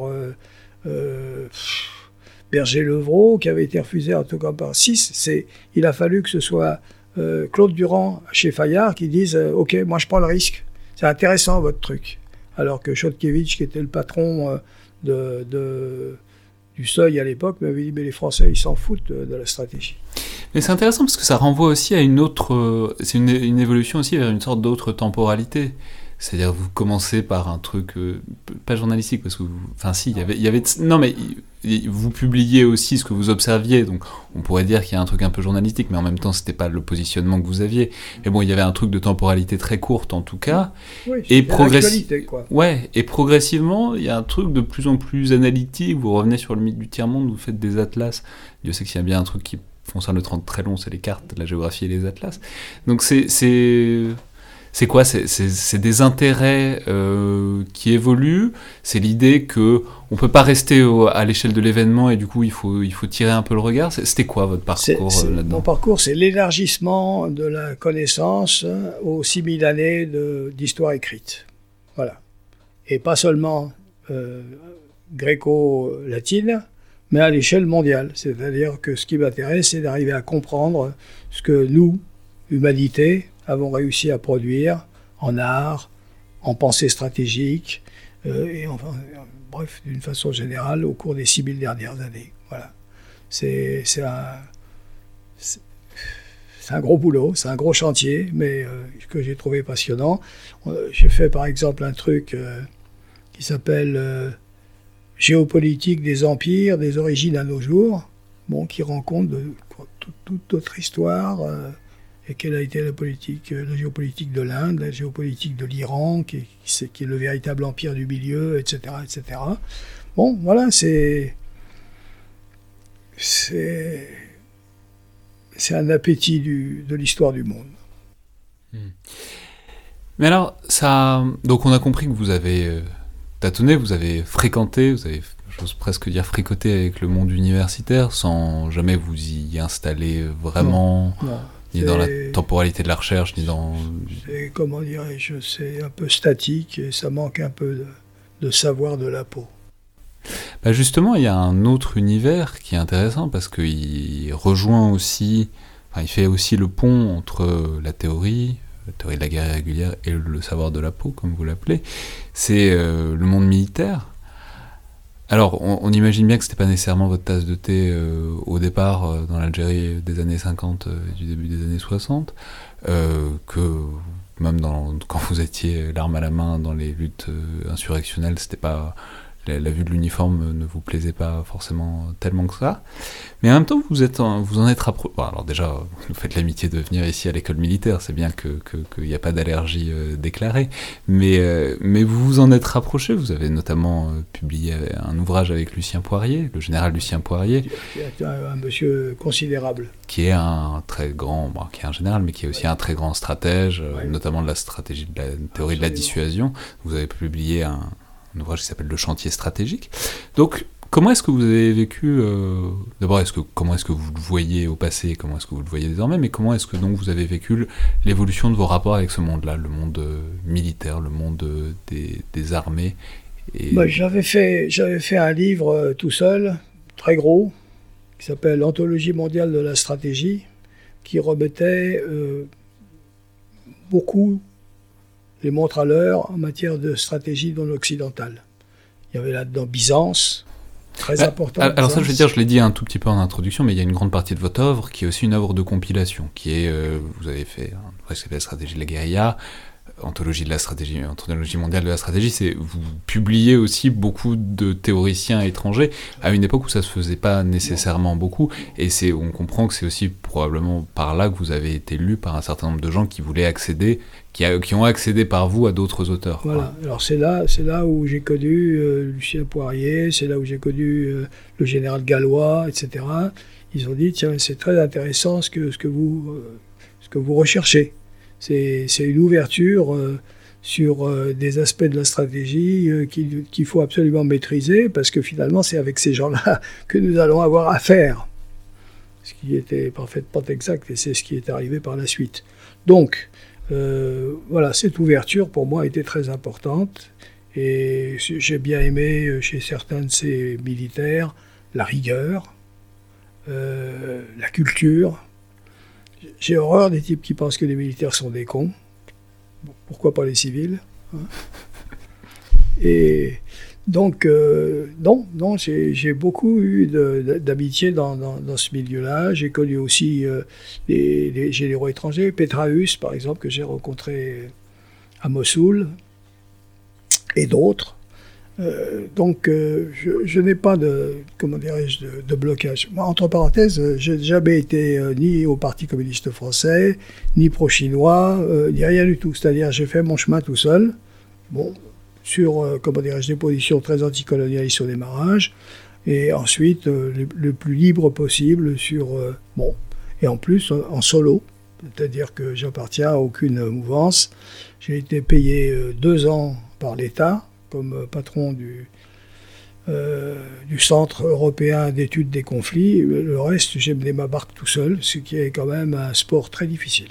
Berger-Levrault, qui avait été refusé en tout cas par 6. C'est, il a fallu que ce soit euh, Claude Durand chez Fayard qui dise euh, Ok, moi je prends le risque. C'est intéressant votre truc. Alors que Chodkiewicz, qui était le patron euh, de, du seuil à l'époque, m'avait dit Mais les Français, ils s'en foutent de, la stratégie. Mais c'est intéressant parce que ça renvoie aussi à une autre. C'est une, évolution aussi vers une sorte d'autre temporalité. C'est-à-dire, vous commencez par un truc pas journalistique, parce que. vous- Enfin, si, il y avait. il y avait non, mais vous publiez aussi ce que vous observiez, donc on pourrait dire qu'il y a un truc un peu journalistique, mais en même temps, c'était pas le positionnement que vous aviez. Mais bon, il y avait un truc de temporalité très courte en tout cas. Oui, Et progressi-. Ouais, et progressivement, il y a un truc de plus en plus analytique. Vous revenez sur le mythe du tiers-monde, vous faites des atlas. Dieu sait qu'il y a bien un truc qui concerne le 30 très long, c'est les cartes, la géographie et les atlas. Donc c'est c'est quoi? C'est des intérêts euh, qui évoluent. C'est l'idée que on peut pas rester au- à l'échelle de l'événement et du coup il faut il faut tirer un peu le regard. C'était quoi votre parcours euh, mon là-dedans parcours, c'est l'élargissement de la connaissance hein, aux 6000 années d'histoire écrite. Voilà. Et pas seulement euh, gréco-latine, mais à l'échelle mondiale. C'est-à-dire que ce qui m'intéresse, c'est d'arriver à comprendre ce que nous, humanité, avons réussi à produire en art, en pensée stratégique, euh, et enfin, bref, d'une façon générale, au cours des 6000 dernières années. Voilà. C'est un, un gros boulot, c'est un gros chantier, mais euh, que j'ai trouvé passionnant. Euh, j'ai fait par exemple un truc qui s'appelle Géopolitique des empires, des origines à nos jours, bon, qui rend compte de toute, toute notre histoire et quelle a été la politique, euh, la géopolitique de l'Inde, la géopolitique de l'Iran, qui, qui, c'est- qui est le véritable empire du milieu, etc., etc. Bon, voilà, c'est c'est c'est un appétit du, de l'histoire du monde. Mais alors, ça. Donc, on a compris que vous avez euh, tâtonné, vous avez fréquenté, vous avez, j'ose presque dire, fricoté avec le monde universitaire sans jamais vous y installer vraiment, Non, ni dans la temporalité de la recherche, ni dans. c'est comment dirais-je, c'est un peu statique et ça manque un peu de, de savoir de la peau. Bah justement, il y a un autre univers qui est intéressant parce qu'il rejoint aussi. Enfin, il fait aussi le pont entre la théorie, la théorie de la guerre irrégulière et le savoir de la peau, comme vous l'appelez. C'est euh, le monde militaire. Alors, on, imagine bien que c'était pas nécessairement votre tasse de thé euh, au départ euh, dans l'Algérie des années 50 euh, et du début des années 60, euh, que même quand vous étiez l'arme à la main dans les luttes insurrectionnelles, c'était pas la, la vue de l'uniforme ne vous plaisait pas forcément tellement que ça. Mais en même temps, vous, êtes en- vous en êtes rapproché. Bon, alors déjà, vous nous faites l'amitié de venir ici à l'école militaire, c'est bien qu'il que, n'y a pas d'allergie euh, déclarée. Mais, euh, mais vous vous en êtes rapproché. Vous avez notamment euh, publié un ouvrage avec Lucien Poirier, le général Lucien Poirier, qui est un, un monsieur considérable. qui est un très grand, bon, qui est un général, mais qui est aussi un très grand stratège, euh, Ouais. notamment de la stratégie, de la théorie de la dissuasion. Vous avez publié un, un ouvrage qui s'appelle Le chantier stratégique. Donc, comment est-ce que vous avez vécu euh, D'abord, est-ce que comment est-ce que vous le voyez au passé Comment est-ce que vous le voyez désormais Mais comment est-ce que donc vous avez vécu l'évolution de vos rapports avec ce monde-là, le monde euh, militaire, le monde euh, des, armées. Bah, j'avais fait, j'avais fait un livre tout seul, très gros, qui s'appelle Anthologie mondiale de la stratégie, qui remettait beaucoup les montres à l'heure en matière de stratégie non occidentale. Il y avait là-dedans Byzance, très Ah, important. Alors ça, je veux dire, je l'ai dit un tout petit peu en introduction, mais il y a une grande partie de votre œuvre qui est aussi une œuvre de compilation, qui est, euh, vous avez fait un ouvrage qui s'appelle stratégie de la guérilla, anthologie de la stratégie, anthologie mondiale de la stratégie, c'est vous publiez aussi beaucoup de théoriciens étrangers à une époque où ça se faisait pas nécessairement beaucoup, et c'est, on comprend que c'est aussi probablement par là que vous avez été lu par un certain nombre de gens qui voulaient accéder, qui, a- qui ont accédé par vous à d'autres auteurs. quoi. Voilà. Alors c'est là, c'est là où j'ai connu euh, Lucien Poirier, c'est là où j'ai connu euh, le général Gallois, etc. Ils ont dit tiens c'est très intéressant ce que ce que vous euh, ce que vous recherchez. C'est une ouverture euh, sur euh, des aspects de la stratégie euh, qu'il faut absolument maîtriser parce que finalement c'est avec ces gens-là que nous allons avoir affaire. Ce qui était parfaitement exact et c'est ce qui est arrivé par la suite. Donc voilà, cette ouverture pour moi était très importante et j'ai bien aimé chez certains de ces militaires la rigueur, la culture. J'ai horreur des types qui pensent que les militaires sont des cons. Pourquoi pas les civils hein Et donc, euh, non, non, j'ai beaucoup eu d'amitié dans ce milieu-là. J'ai connu aussi euh, les, les généraux étrangers, Petraeus, par exemple, que j'ai rencontré à Mossoul, et d'autres. Euh, donc, euh, je, je n'ai pas de, comment dirais-je, de, blocage. Moi, entre parenthèses, euh, j'ai jamais été ni au Parti communiste français, ni pro-chinois, ni rien du tout. C'est-à-dire, j'ai fait mon chemin tout seul. Bon, sur, comment dirais-je, des positions très anticolonialistes au démarrage, et ensuite le, plus libre possible sur, bon, et en plus en, en solo, c'est-à-dire que j'appartiens à aucune mouvance. J'ai été payé deux ans par l'État comme patron du, euh, du Centre européen d'études des conflits. Le reste, j'ai mené ma barque tout seul, ce qui est quand même un sport très difficile.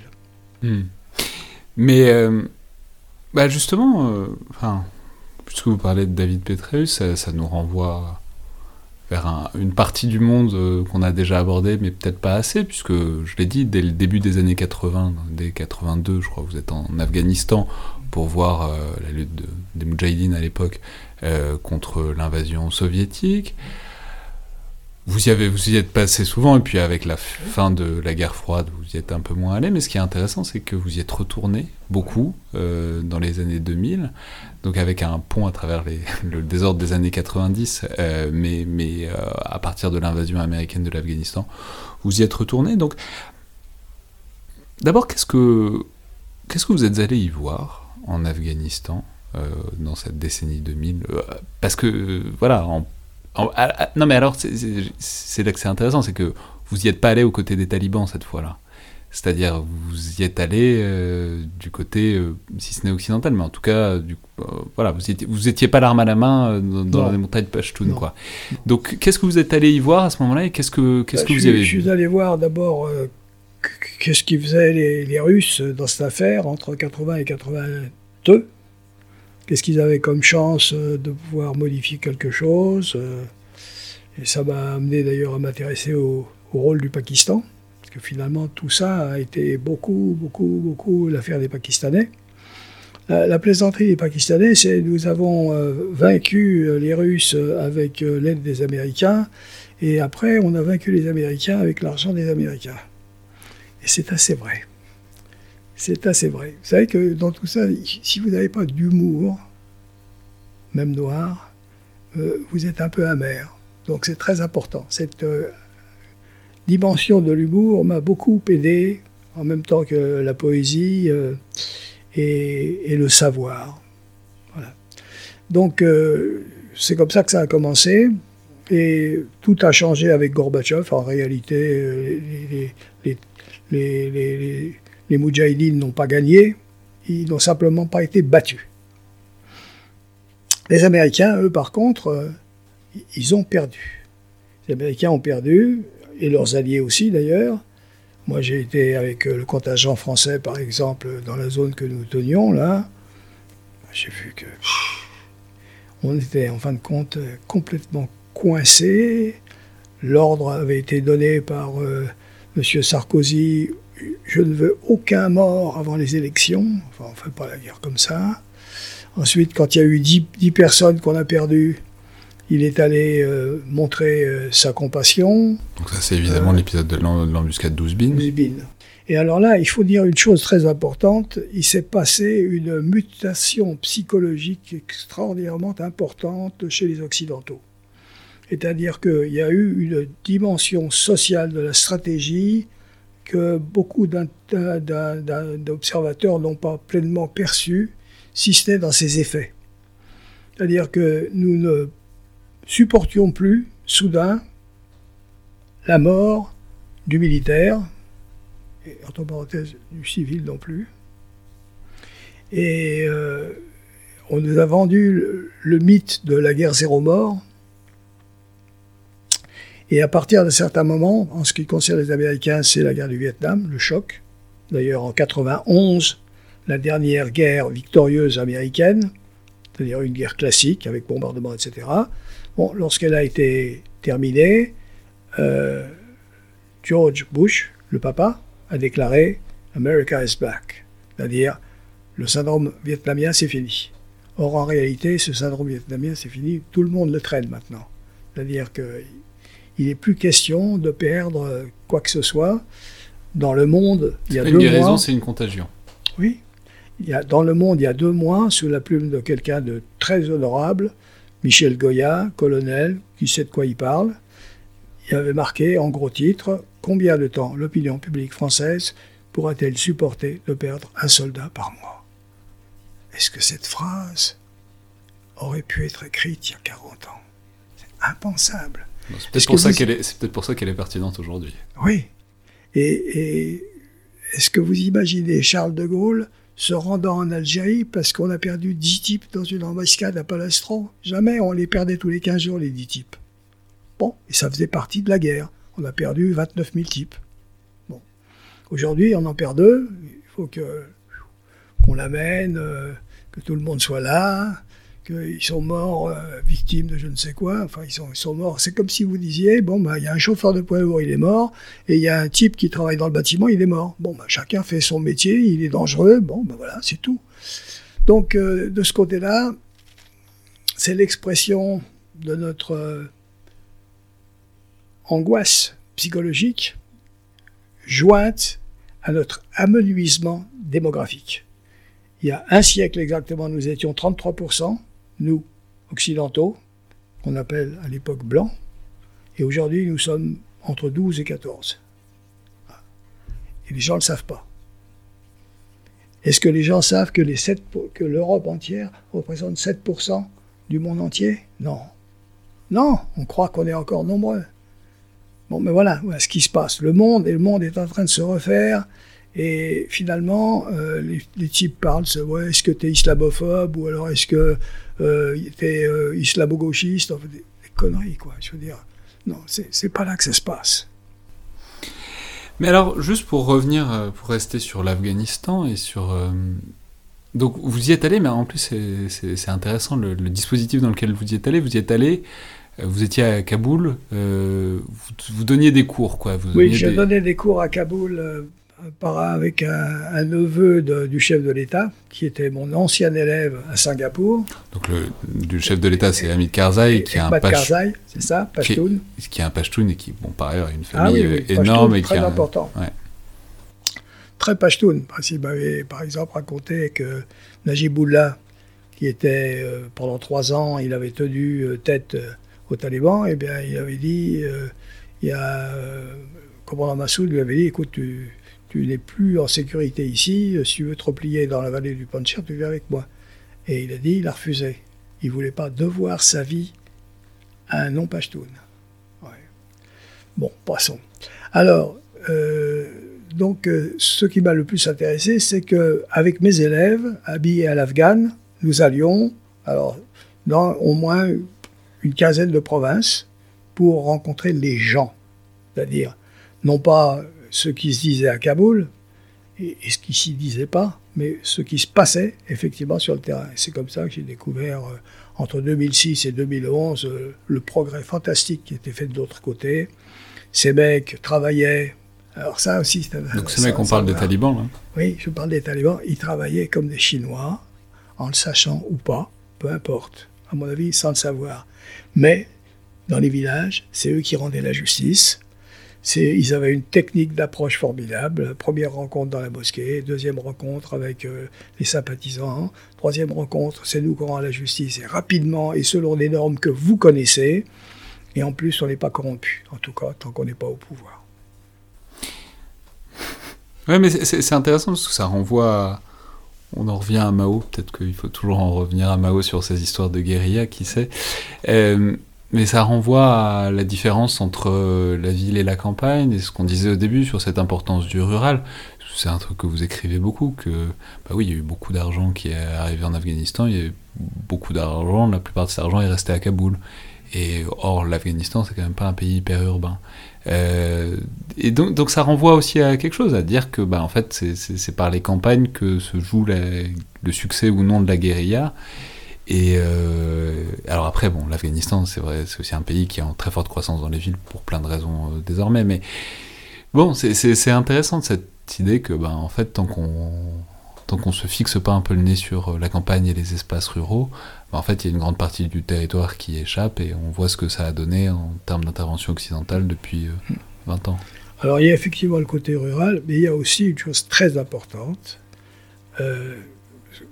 Hmm. Mais euh, bah justement, euh, puisque vous parlez de David Petraeus, ça, nous renvoie vers un- une partie du monde qu'on a déjà abordé, mais peut-être pas assez, puisque je l'ai dit, dès le début des années 80, dès 82, je crois, vous êtes en Afghanistan pour voir euh, la lutte de- des Moudjahidines à l'époque euh, contre l'invasion soviétique. Vous y, avez, vous y êtes passé souvent, et puis avec la fin de la guerre froide, vous y êtes un peu moins allé. Mais ce qui est intéressant, c'est que vous y êtes retourné beaucoup euh, dans les années 2000, donc avec un pont à travers le désordre des années 90, euh, mais, à partir de l'invasion américaine de l'Afghanistan, vous y êtes retourné. Donc, d'abord, qu'est-ce que, qu'est-ce que vous êtes allé y voir? En Afghanistan euh, dans cette décennie 2000 Euh, Parce que, euh, voilà, en en- non, mais alors, c'est- là que c'est intéressant, c'est que vous y êtes pas allé aux côtés des talibans cette fois-là. C'est-à-dire, vous y êtes allé euh, du côté, euh, si ce n'est occidental, mais en tout cas, du, euh, voilà, vous étiez, vous étiez pas l'arme à la main dans, les montagnes Pashtun, quoi. Donc, qu'est-ce que vous êtes allé y voir à ce moment-là et qu'est-ce que, qu'est-ce Bah, que vous y avez Je suis allé voir d'abord qu- qu'est-ce qu'ils faisaient les, Russes dans cette affaire entre 80 et 82. Qu'est-ce qu'ils avaient comme chance euh, de pouvoir modifier quelque chose. euh, et ça m'a amené d'ailleurs à m'intéresser au, rôle du Pakistan. Parce que finalement, tout ça a été beaucoup, beaucoup, beaucoup l'affaire des Pakistanais. La, la plaisanterie des Pakistanais, c'est nous avons euh, vaincu les Russes avec l'aide des Américains. Et après, on a vaincu les Américains avec l'argent des Américains. Et c'est assez vrai. C'est assez vrai. Vous savez que dans tout ça, si vous n'avez pas d'humour, même noir, euh, vous êtes un peu amer. Donc c'est très important. Cette euh, dimension de l'humour m'a beaucoup aidé, en même temps que la poésie euh, et, le savoir. Voilà. Donc c'est comme ça que ça a commencé. Et tout a changé avec Gorbatchev. En réalité, les, les, les, n'ont pas gagné, ils n'ont simplement pas été battus. Les Américains, eux, par contre, euh, ils ont perdu. Les Américains ont perdu, et leurs alliés aussi d'ailleurs. Moi, j'ai été avec euh, le contingent français, par exemple, dans la zone que nous tenions, là. J'ai vu que on était, en fin de compte, complètement coincé. L'ordre avait été donné par euh, M. Sarkozy. Je ne veux aucun mort avant les élections. Enfin, on ne fait pas la guerre comme ça. Ensuite, quand il y a eu 10, 10 personnes qu'on a perdues, il est allé euh, montrer euh, sa compassion. Donc ça, c'est évidemment Euh, l'épisode de l'em- de l'embuscade 12 bin. Zbin. Et alors là, il faut dire une chose très importante. Il s'est passé une mutation psychologique extraordinairement importante chez les Occidentaux. C'est-à-dire qu'il y a eu une dimension sociale de la stratégie que beaucoup d'observateurs n'ont pas pleinement perçu, si ce n'est dans ses effets. C'est-à-dire que nous ne supportions plus, soudain, la mort du militaire, et entre parenthèses du civil non plus. Et euh, on nous a vendu le mythe de la guerre zéro mort. Et à partir d'un certain moment, en ce qui concerne les Américains, c'est la guerre du Vietnam, le choc. D'ailleurs, en 91, la dernière guerre victorieuse américaine, c'est-à-dire une guerre classique avec bombardement, etc. Bon, lorsqu'elle a été terminé, euh, George Bush, le papa, a déclaré America is back, c'est-à-dire le syndrome vietnamien c'est fini. Or en réalité, ce syndrome vietnamien c'est fini, tout le monde le traîne maintenant. C'est-à-dire que il n'est plus question de perdre quoi que ce soit. Dans le monde, il y a Une deux guérison, mois. c'est une contagion. Oui. Il y a, dans le monde, il y a deux mois, sous la plume de quelqu'un de très honorable, Michel Goya, colonel, qui sait de quoi il parle, il avait marqué en gros titre Combien de temps l'opinion publique française pourra-t-elle supporter de perdre un soldat par mois? Est-ce que cette phrase aurait pu être écrite il y a 40 ans? C'est impensable. C'est peut-être pour, ça vous- qu'elle est- c'est peut-être pour ça qu'elle est pertinente aujourd'hui. Oui. Et, et est-ce que vous imaginez Charles de Gaulle se rendant en Algérie parce qu'on a perdu 10 types dans une embuscade à Palestro Jamais, on les perdait tous les 15 jours, les 10 types. Bon, et ça faisait partie de la guerre. On a perdu 29 000 types. Bon. Aujourd'hui, on en perd deux. Il faut que qu'on l'amène, euh, que tout le monde soit là, qu'ils sont morts euh, victimes de je ne sais quoi. Enfin, ils sont, morts. C'est comme si vous disiez, bon, bah, il y a un chauffeur de poids lourd, il est mort, et il y a un type qui travaille dans le bâtiment, il est mort. Bon, bah, chacun fait son métier, il est dangereux, bon, bah, voilà, c'est tout. Donc, euh, de ce côté-là, c'est l'expression de notre euh, angoisse psychologique jointe à notre amenuisement démographique. Il y a un siècle exactement, nous étions 33%, nous, occidentaux, qu'on appelle à l'époque blancs, et aujourd'hui nous sommes entre 12 et 14. Et les gens ne le savent pas. Est-ce que les gens savent que, les 7 pour- que l'Europe entière représente 7% du monde entier? Non. Non, on croit qu'on est encore nombreux. Bon, mais voilà, voilà ce qui se passe. Le monde, et le monde est en train de se refaire. Et finalement, euh, les, les types parlent, c'est, ouais, est-ce que tu es islamophobe ou alors est-ce que euh, tu es islamo-gauchiste Enfin, des, des conneries, quoi. Je veux dire, non, c'est pas là que ça se passe. Mais alors, juste pour revenir, euh, pour rester sur l'Afghanistan et sur. euh, donc, vous y êtes allé, mais en plus, c'est- intéressant le, le dispositif dans lequel vous y êtes allé. Vous y êtes allé, euh, vous étiez à Kaboul, euh, vous, vous donniez des cours, quoi. Vous Oui, j'ai des- donné des cours à Kaboul euh, avec un, un neveu de- du chef de l'État, qui était mon ancien élève à Singapour. Donc, le, chef de l'État, c'est Hamid Karzai, qui est un Karzai, c'est ça, qui est- Pashtun. qui est un Pashtun et qui, bon, par ailleurs, a une Ah famille oui, oui, euh, énorme et qui très a. important. ouais. Très Pashtun. Parce qu'il m'avait, par exemple, raconté que Najibullah, qui était euh, pendant trois ans, il avait tenu euh, tête euh, aux talibans, et bien il avait dit, il y a, le commandant Massoud lui avait dit, écoute, tu, tu n'es plus en sécurité ici, euh, si tu veux te replier dans la vallée du Panjshir, tu viens avec moi. Et il a dit, il a refusé. Il voulait pas devoir sa vie à un non-Pashtun. Ouais. Bon, passons. Alors, euh, donc, euh, ce qui m'a le plus intéressé, c'est que avec mes élèves, habillés à l'Afghan, nous allions, alors, dans au moins une quinzaine de provinces pour rencontrer les gens. C'est-à-dire, non pas ce qui se disait à Kaboul et, et ce qui s'y disait pas, mais ce qui se passait effectivement sur le terrain. C'est comme ça que j'ai découvert euh, entre 2006 et 2011 euh, le progrès fantastique qui était fait de l'autre côté. Ces mecs travaillaient. Alors ça aussi, c'est un- Donc, c'est ça- mec, on parle des talibans, là. oui, je parle des talibans. Ils travaillaient comme des Chinois, en le sachant ou pas, peu importe. À mon avis, sans le savoir. Mais dans les villages, c'est eux qui rendaient la justice. Ils avaient une technique d'approche formidable. Première rencontre dans la mosquée, deuxième rencontre avec euh, les sympathisants, troisième rencontre, c'est nous qui rendons la justice, et rapidement et selon les normes que vous connaissez. Et en plus, on n'est pas corrompu, en tout cas, tant qu'on n'est pas au pouvoir. Ouais, mais c'est intéressant parce que ça renvoie. à- On en revient à Mao. Peut-être qu'il faut toujours en revenir à Mao sur ces histoires de guérilla, qui sait. Euh, mais ça renvoie à la différence entre euh, la ville et la campagne et ce qu'on disait au début sur cette importance du rural. C'est un truc que vous écrivez beaucoup. Que bah oui, il y a eu beaucoup d'argent qui est arrivé en Afghanistan. Il y a eu beaucoup d'argent. La plupart de cet argent est resté à Kaboul. Et or, l'Afghanistan, c'est quand même pas un pays hyper urbain. Euh, et donc, donc ça renvoie aussi à quelque chose, à dire que bah, en fait c'est- par les campagnes que se joue la- le succès ou non de la guérilla. Et euh, alors après, bon, l'Afghanistan, c'est vrai, c'est aussi un pays qui est en très forte croissance dans les villes pour plein de raisons euh, désormais. Mais bon, c'est- intéressant cette idée que, ben, en fait, tant qu'on tant se fixe pas un peu le nez sur euh, la campagne et les espaces ruraux, ben, en fait, il y a une grande partie du territoire qui échappe et on voit ce que ça a donné en termes d'intervention occidentale depuis euh, 20 ans. Alors il y a effectivement le côté rural, mais il y a aussi une chose très importante,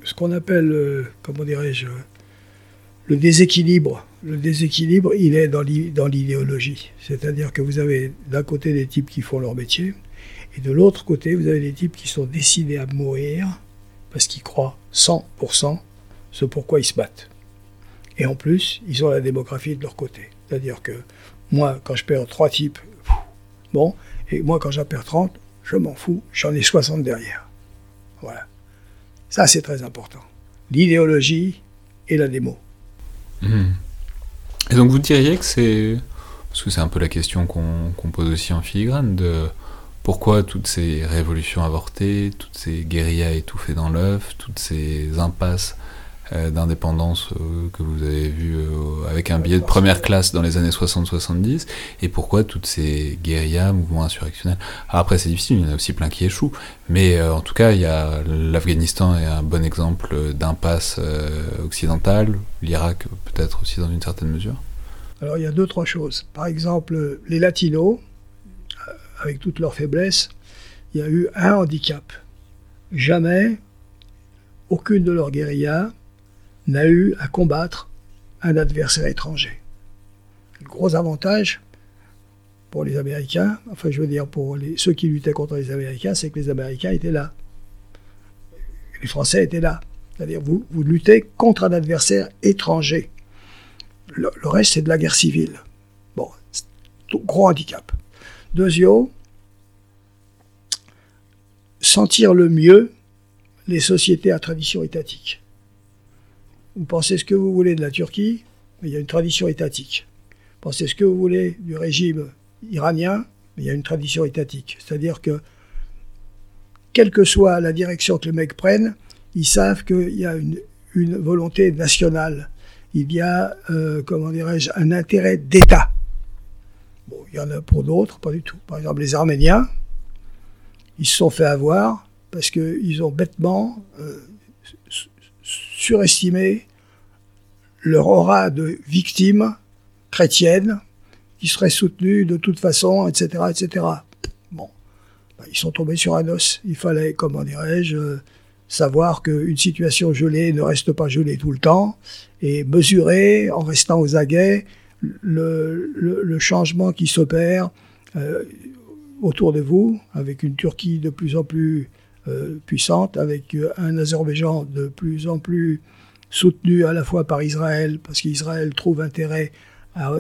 ce qu'on appelle, euh, comment dirais-je, le déséquilibre. Le déséquilibre, il est dans l'i- dans l'idéologie. C'est-à-dire que vous avez d'un côté des types qui font leur métier, et de l'autre côté, vous avez des types qui sont décidés à mourir parce qu'ils croient 100% ce pourquoi ils se battent. Et en plus, ils ont la démographie de leur côté. C'est-à-dire que moi, quand je perds trois types, bon, et moi, quand j'en perds 30, je m'en fous, j'en ai 60 derrière. Voilà. Ça, c'est très important. L'idéologie et la démo. Mhm. Et donc vous diriez que c'est... Parce que c'est un peu la question qu'on pose aussi en filigrane, de pourquoi toutes ces révolutions avortées, toutes ces guérillas étouffées dans l'œuf, toutes ces impasses d'indépendance euh, que vous avez vues euh, avec un billet de première classe dans les années 60-70, et pourquoi toutes ces guérillas, mouvements insurrectionnels? Alors après c'est difficile, il y en a aussi plein qui échouent, mais euh, en tout cas il y a l'Afghanistan est un bon exemple d'impasse euh, occidentale, l'Irak peut-être aussi dans une certaine mesure. Alors, il y a deux, trois choses. Par exemple, les latinos, euh, avec toutes leurs faiblesses, il y a eu un handicap. Jamais, aucune de leurs guérillas n'a eu à combattre un adversaire étranger. Le gros avantage pour les Américains, enfin je veux dire pour ceux qui luttaient contre les Américains, c'est que les Américains étaient là. Les Français étaient là. C'est-à-dire vous, vous luttez contre un adversaire étranger. Le, le reste, c'est de la guerre civile. Bon, gros handicap. Deuxièmement, sentir le mieux les sociétés à tradition étatique. Vous pensez ce que vous voulez de la Turquie, mais il y a une tradition étatique. Vous pensez ce que vous voulez du régime iranien, mais il y a une tradition étatique. C'est-à-dire que, quelle que soit la direction que les mecs prennent, ils savent qu'il y a une, volonté nationale il y a, euh, comment dirais-je, un intérêt d'État. Il y en a pour d'autres, pas du tout. Par exemple, les Arméniens, ils se sont fait avoir parce qu'ils ont bêtement euh, su- surestimé leur aura de victimes chrétiennes qui seraient soutenues de toute façon, etc., etc. Bon, Ben, ils sont tombés sur un os. Il fallait, comment dirais-je, euh, savoir qu'une situation gelée ne reste pas gelée tout le temps et mesurer en restant aux aguets le, changement qui s'opère euh, autour de vous, avec une Turquie de plus en plus euh, puissante, avec un Azerbaïdjan de plus en plus soutenu à la fois par Israël, parce qu'Israël trouve intérêt à,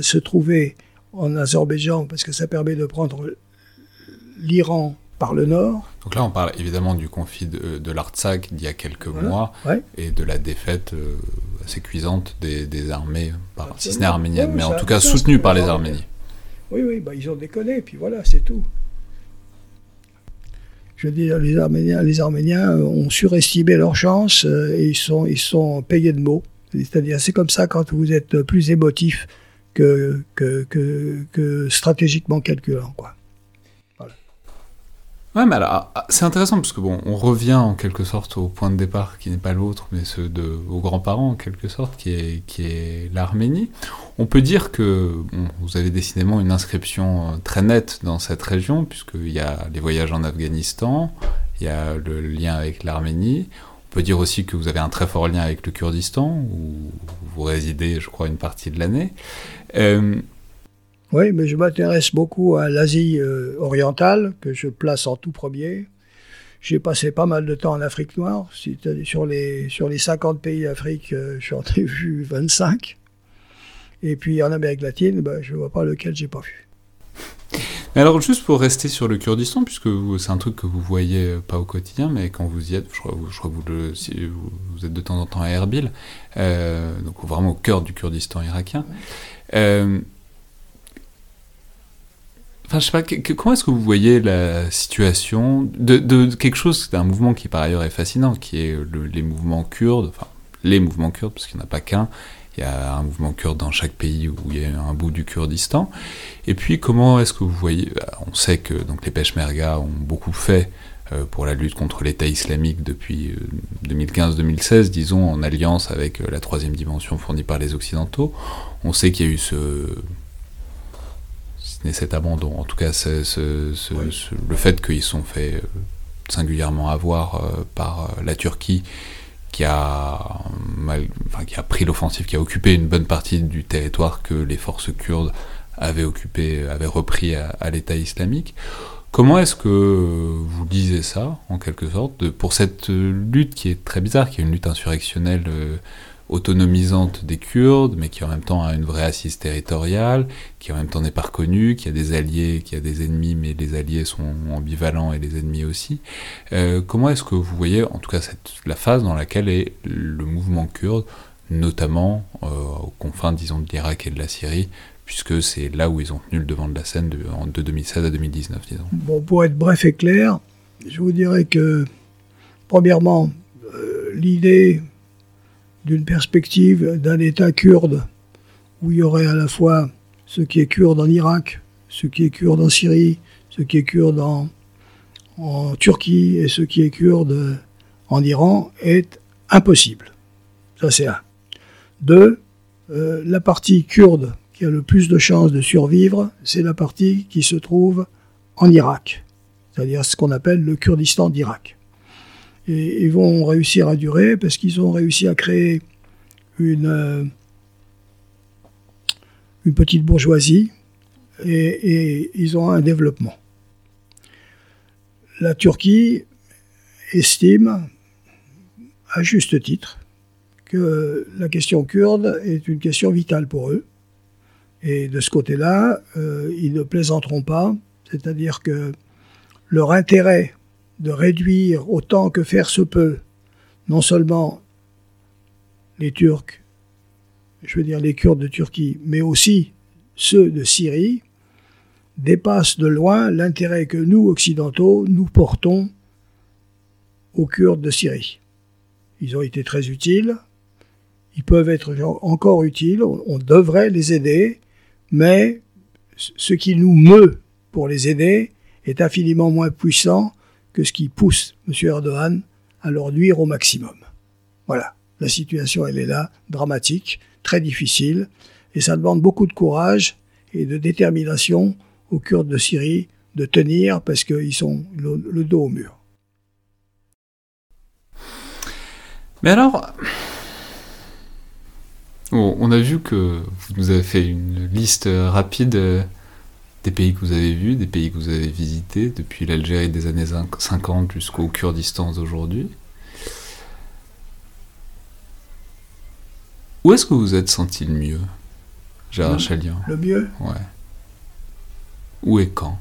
se trouver en Azerbaïdjan, parce que ça permet de prendre l'Iran par le nord. Donc là, on parle évidemment du conflit de, de l'Artsakh d'il y a quelques Voilà. mois Ouais. et de la défaite euh, assez cuisante des, des armées, par, si ce n'est arménienne, Oui, mais en tout cas sens, soutenues par les les Arméniens. Oui, oui, bah, ils ont déconné, puis voilà, c'est tout. Je veux dire, les Arméniens, euh, ont surestimé leurs chances euh, et ils sont, ils sont payés de mots. C'est-à-dire, c'est comme ça quand vous êtes plus émotif que, que, que, que stratégiquement calculant, quoi. Ouais, mais alors, ah, c'est intéressant parce que bon, on revient en quelque sorte au point de départ qui n'est pas l'autre, mais ceux de aux grands-parents en quelque sorte, qui est qui est l'Arménie. On peut dire que vous avez décidément une inscription euh, très nette dans cette région, puisqu'il y a les voyages en Afghanistan, il y a le lien avec l'Arménie. On peut dire aussi que vous avez un très fort lien avec le Kurdistan, où vous résidez, je crois, une partie de l'année. Euh, Oui, mais je m'intéresse beaucoup à l'Asie euh, orientale, que je place en tout premier. J'ai passé pas mal de temps en Afrique noire. Sur les, sur les 50 pays d'Afrique, euh, j'en ai vu 25. Et puis en Amérique latine, ben, je ne vois pas lequel j'ai pas vu. Alors, juste pour rester sur le Kurdistan, puisque c'est un truc que vous voyez euh, pas au quotidien, mais quand vous y êtes, je crois, que vous, êtes de temps en temps à Erbil, donc vraiment au cœur du Kurdistan irakien. Enfin, comment est-ce que vous voyez la situation de, quelque chose, d'un mouvement qui par ailleurs est fascinant, qui est le- les mouvements kurdes, enfin, les mouvements kurdes, parce qu'il n'y en a pas qu'un. Il y a un mouvement kurde dans chaque pays où il y a un bout du Kurdistan. Et puis, comment est-ce que vous voyez bah, On sait que donc, les Peshmerga ont beaucoup fait euh, pour la lutte contre l'État islamique depuis 2015-2016, euh, disons, en alliance avec euh, la troisième dimension fournie par les Occidentaux. On sait qu'il y a eu ce, cet abandon, en tout cas le fait qu'ils sont fait singulièrement avoir par la Turquie qui a, qui a pris l'offensive, qui a occupé une bonne partie du territoire que les forces kurdes avaient occupé, avaient repris à l'État islamique. Comment est-ce que vous lisez ça, en quelque sorte, pour cette lutte qui est très bizarre, qui est une lutte insurrectionnelle euh, autonomisante des Kurdes, mais qui en même temps a une vraie assise territoriale, qui en même temps n'est pas reconnue, qui a des alliés, qui a des ennemis, mais les alliés sont ambivalents et les ennemis aussi. Euh, comment est-ce que vous voyez, en tout cas, cette, la phase dans laquelle est le mouvement kurde, notamment euh, aux confins, disons, de l'Irak et de la Syrie, puisque c'est là où ils ont tenu le devant de la scène de, de 2016 à 2019, disons? Bon, pour être bref et clair, je vous dirais que, premièrement, euh, l'idée d'une perspective d'un État kurde, où il y aurait à la fois ce qui est kurde en Irak, ce qui est kurde en Syrie, ce qui est kurde en, Turquie et ce qui est kurde en Iran, est impossible. Ça, c'est un. Deux, euh, la partie kurde qui a le plus de chances de survivre, c'est la partie qui se trouve en Irak, c'est-à-dire ce qu'on appelle le Kurdistan d'Irak. Ils vont réussir à durer parce qu'ils ont réussi à créer une, euh, petite bourgeoisie et, et ils ont un développement. La Turquie estime, à juste titre, que la question kurde est une question vitale pour eux et de ce côté-là, euh, ils ne plaisanteront pas, c'est-à-dire que leur intérêt de réduire autant que faire se peut, non seulement les Turcs, je veux dire les Kurdes de Turquie, mais aussi ceux de Syrie, dépasse de loin l'intérêt que nous, occidentaux, nous portons aux Kurdes de Syrie. Ils ont été très utiles, ils peuvent être encore utiles, on devrait les aider, mais ce qui nous meut pour les aider est infiniment moins puissant que ce qui pousse M. Erdogan à leur nuire au maximum. Voilà, la situation elle est là, dramatique, très difficile, et ça demande beaucoup de courage et de détermination aux Kurdes de Syrie de tenir parce qu'ils sont le, dos au mur. Mais alors, on a vu que vous nous avez fait une liste rapide euh, des pays que vous avez vus, des pays que vous avez visités, depuis l'Algérie des années 50 jusqu'au Kurdistan d'aujourd'hui. Où est-ce que vous vous êtes senti le mieux, Gérard Chalian? Le mieux? Ouais. Où et quand?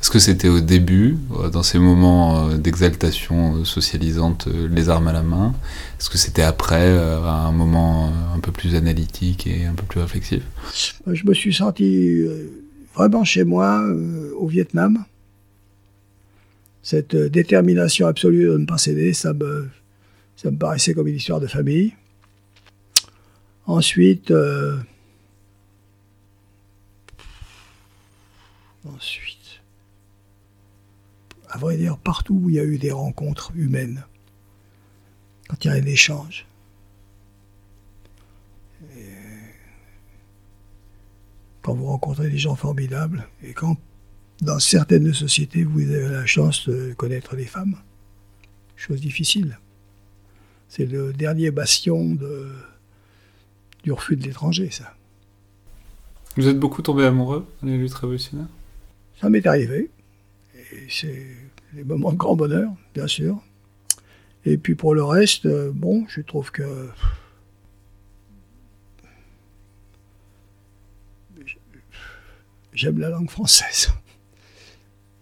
Est-ce que c'était au début, euh, dans ces moments euh, d'exaltation euh, socialisante, les armes à la main? Est-ce que c'était après, à un moment un peu plus analytique et un peu plus réflexif? Je me suis senti vraiment chez moi au Vietnam. Cette détermination absolue de ne pas céder, ça me, ça me paraissait comme une histoire de famille. Ensuite, ensuite, à vrai dire, partout où il y a eu des rencontres humaines, quand il y a un échange. Quand vous rencontrez des gens formidables et quand, dans certaines sociétés, vous avez la chance de connaître des femmes, chose difficile. C'est le dernier bastion de, du refus de l'étranger, ça. Vous êtes beaucoup tombé amoureux dans les luttes révolutionnaires Ça m'est arrivé c'est des moments de grand bonheur, bien sûr. Et puis pour le reste, euh, bon, je trouve que j'aime la langue française.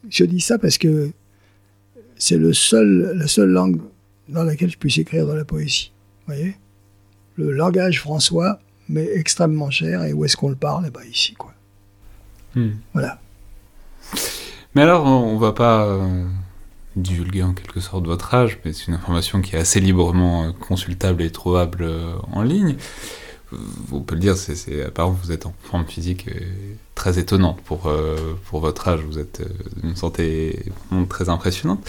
Je dis ça parce que c'est le seul, la seule langue dans laquelle je puisse écrire dans la poésie. Vous voyez? Le langage françois, mais extrêmement cher. Et où est-ce qu'on le parle? Eh bien ici, quoi. Hmm. Voilà. Mais alors, on va pas euh, divulguer en quelque sorte votre âge, mais c'est une information qui est assez librement euh, consultable et trouvable euh, en ligne. On peut le dire, c'est, apparemment vous êtes en forme physique euh, très étonnante pour, euh, pour votre âge, vous êtes euh, d'une santé très impressionnante.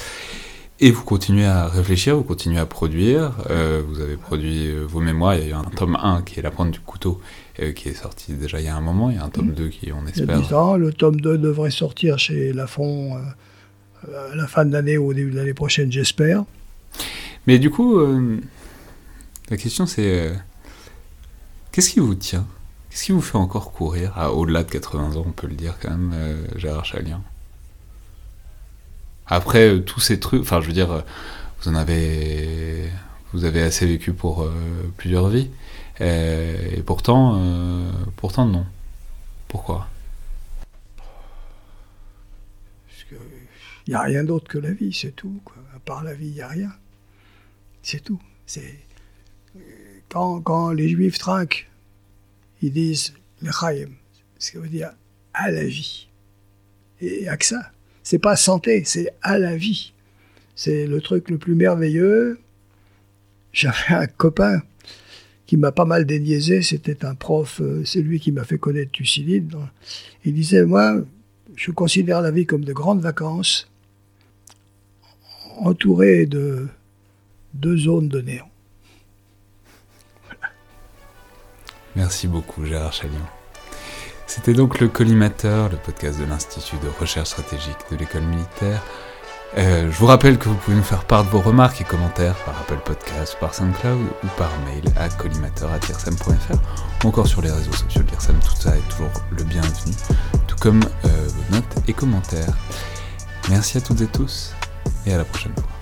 Et vous continuez à réfléchir, vous continuez à produire, euh, vous avez produit vos mémoires, il y a eu un tome 1 qui est La pointe du couteau, euh, qui est sorti déjà il y a un moment, il y a un tome 2 qui, on Il y a espère, 10 ans, le tome 2 devrait sortir chez Lafon euh, à la fin de l'année ou au début de l'année prochaine, j'espère. Mais du coup, la question c'est qu'est-ce qui vous tient? Qu'est-ce qui vous fait encore courir? À au-delà de 80 ans, on peut le dire quand même, euh, Gérard Chalien Après euh, tous ces trucs, enfin je veux dire, euh, vous en avez, vous avez assez vécu pour plusieurs vies, et pourtant, pourtant non. Pourquoi? Il n'y a rien d'autre que la vie, c'est tout. À part la vie, il n'y a rien. C'est tout. C'est quand, quand les Juifs trinquent, ils disent l'Echaim, ce qui veut dire à la vie. Et il n'y a que ça. C'est pas santé, c'est à la vie. C'est le truc le plus merveilleux. J'avais un copain qui m'a pas mal déniaisé, c'était un prof, euh, c'est lui qui m'a fait connaître Thucydide. Il disait, moi, je considère la vie comme de grandes vacances, entourées de deux zones de néant. Merci beaucoup, Gérard Chalion. C'était donc le Collimateur, le podcast de l'Institut de recherche stratégique de l'école militaire. Euh, je vous rappelle que vous pouvez nous faire part de vos remarques et commentaires par Apple Podcast, par SoundCloud ou par mail à collimateur.tirsem.fr ou encore sur les réseaux sociaux de l'IRSEM. Tout ça est toujours le bienvenu, tout comme euh, vos notes et commentaires. Merci à toutes et tous et à la prochaine fois.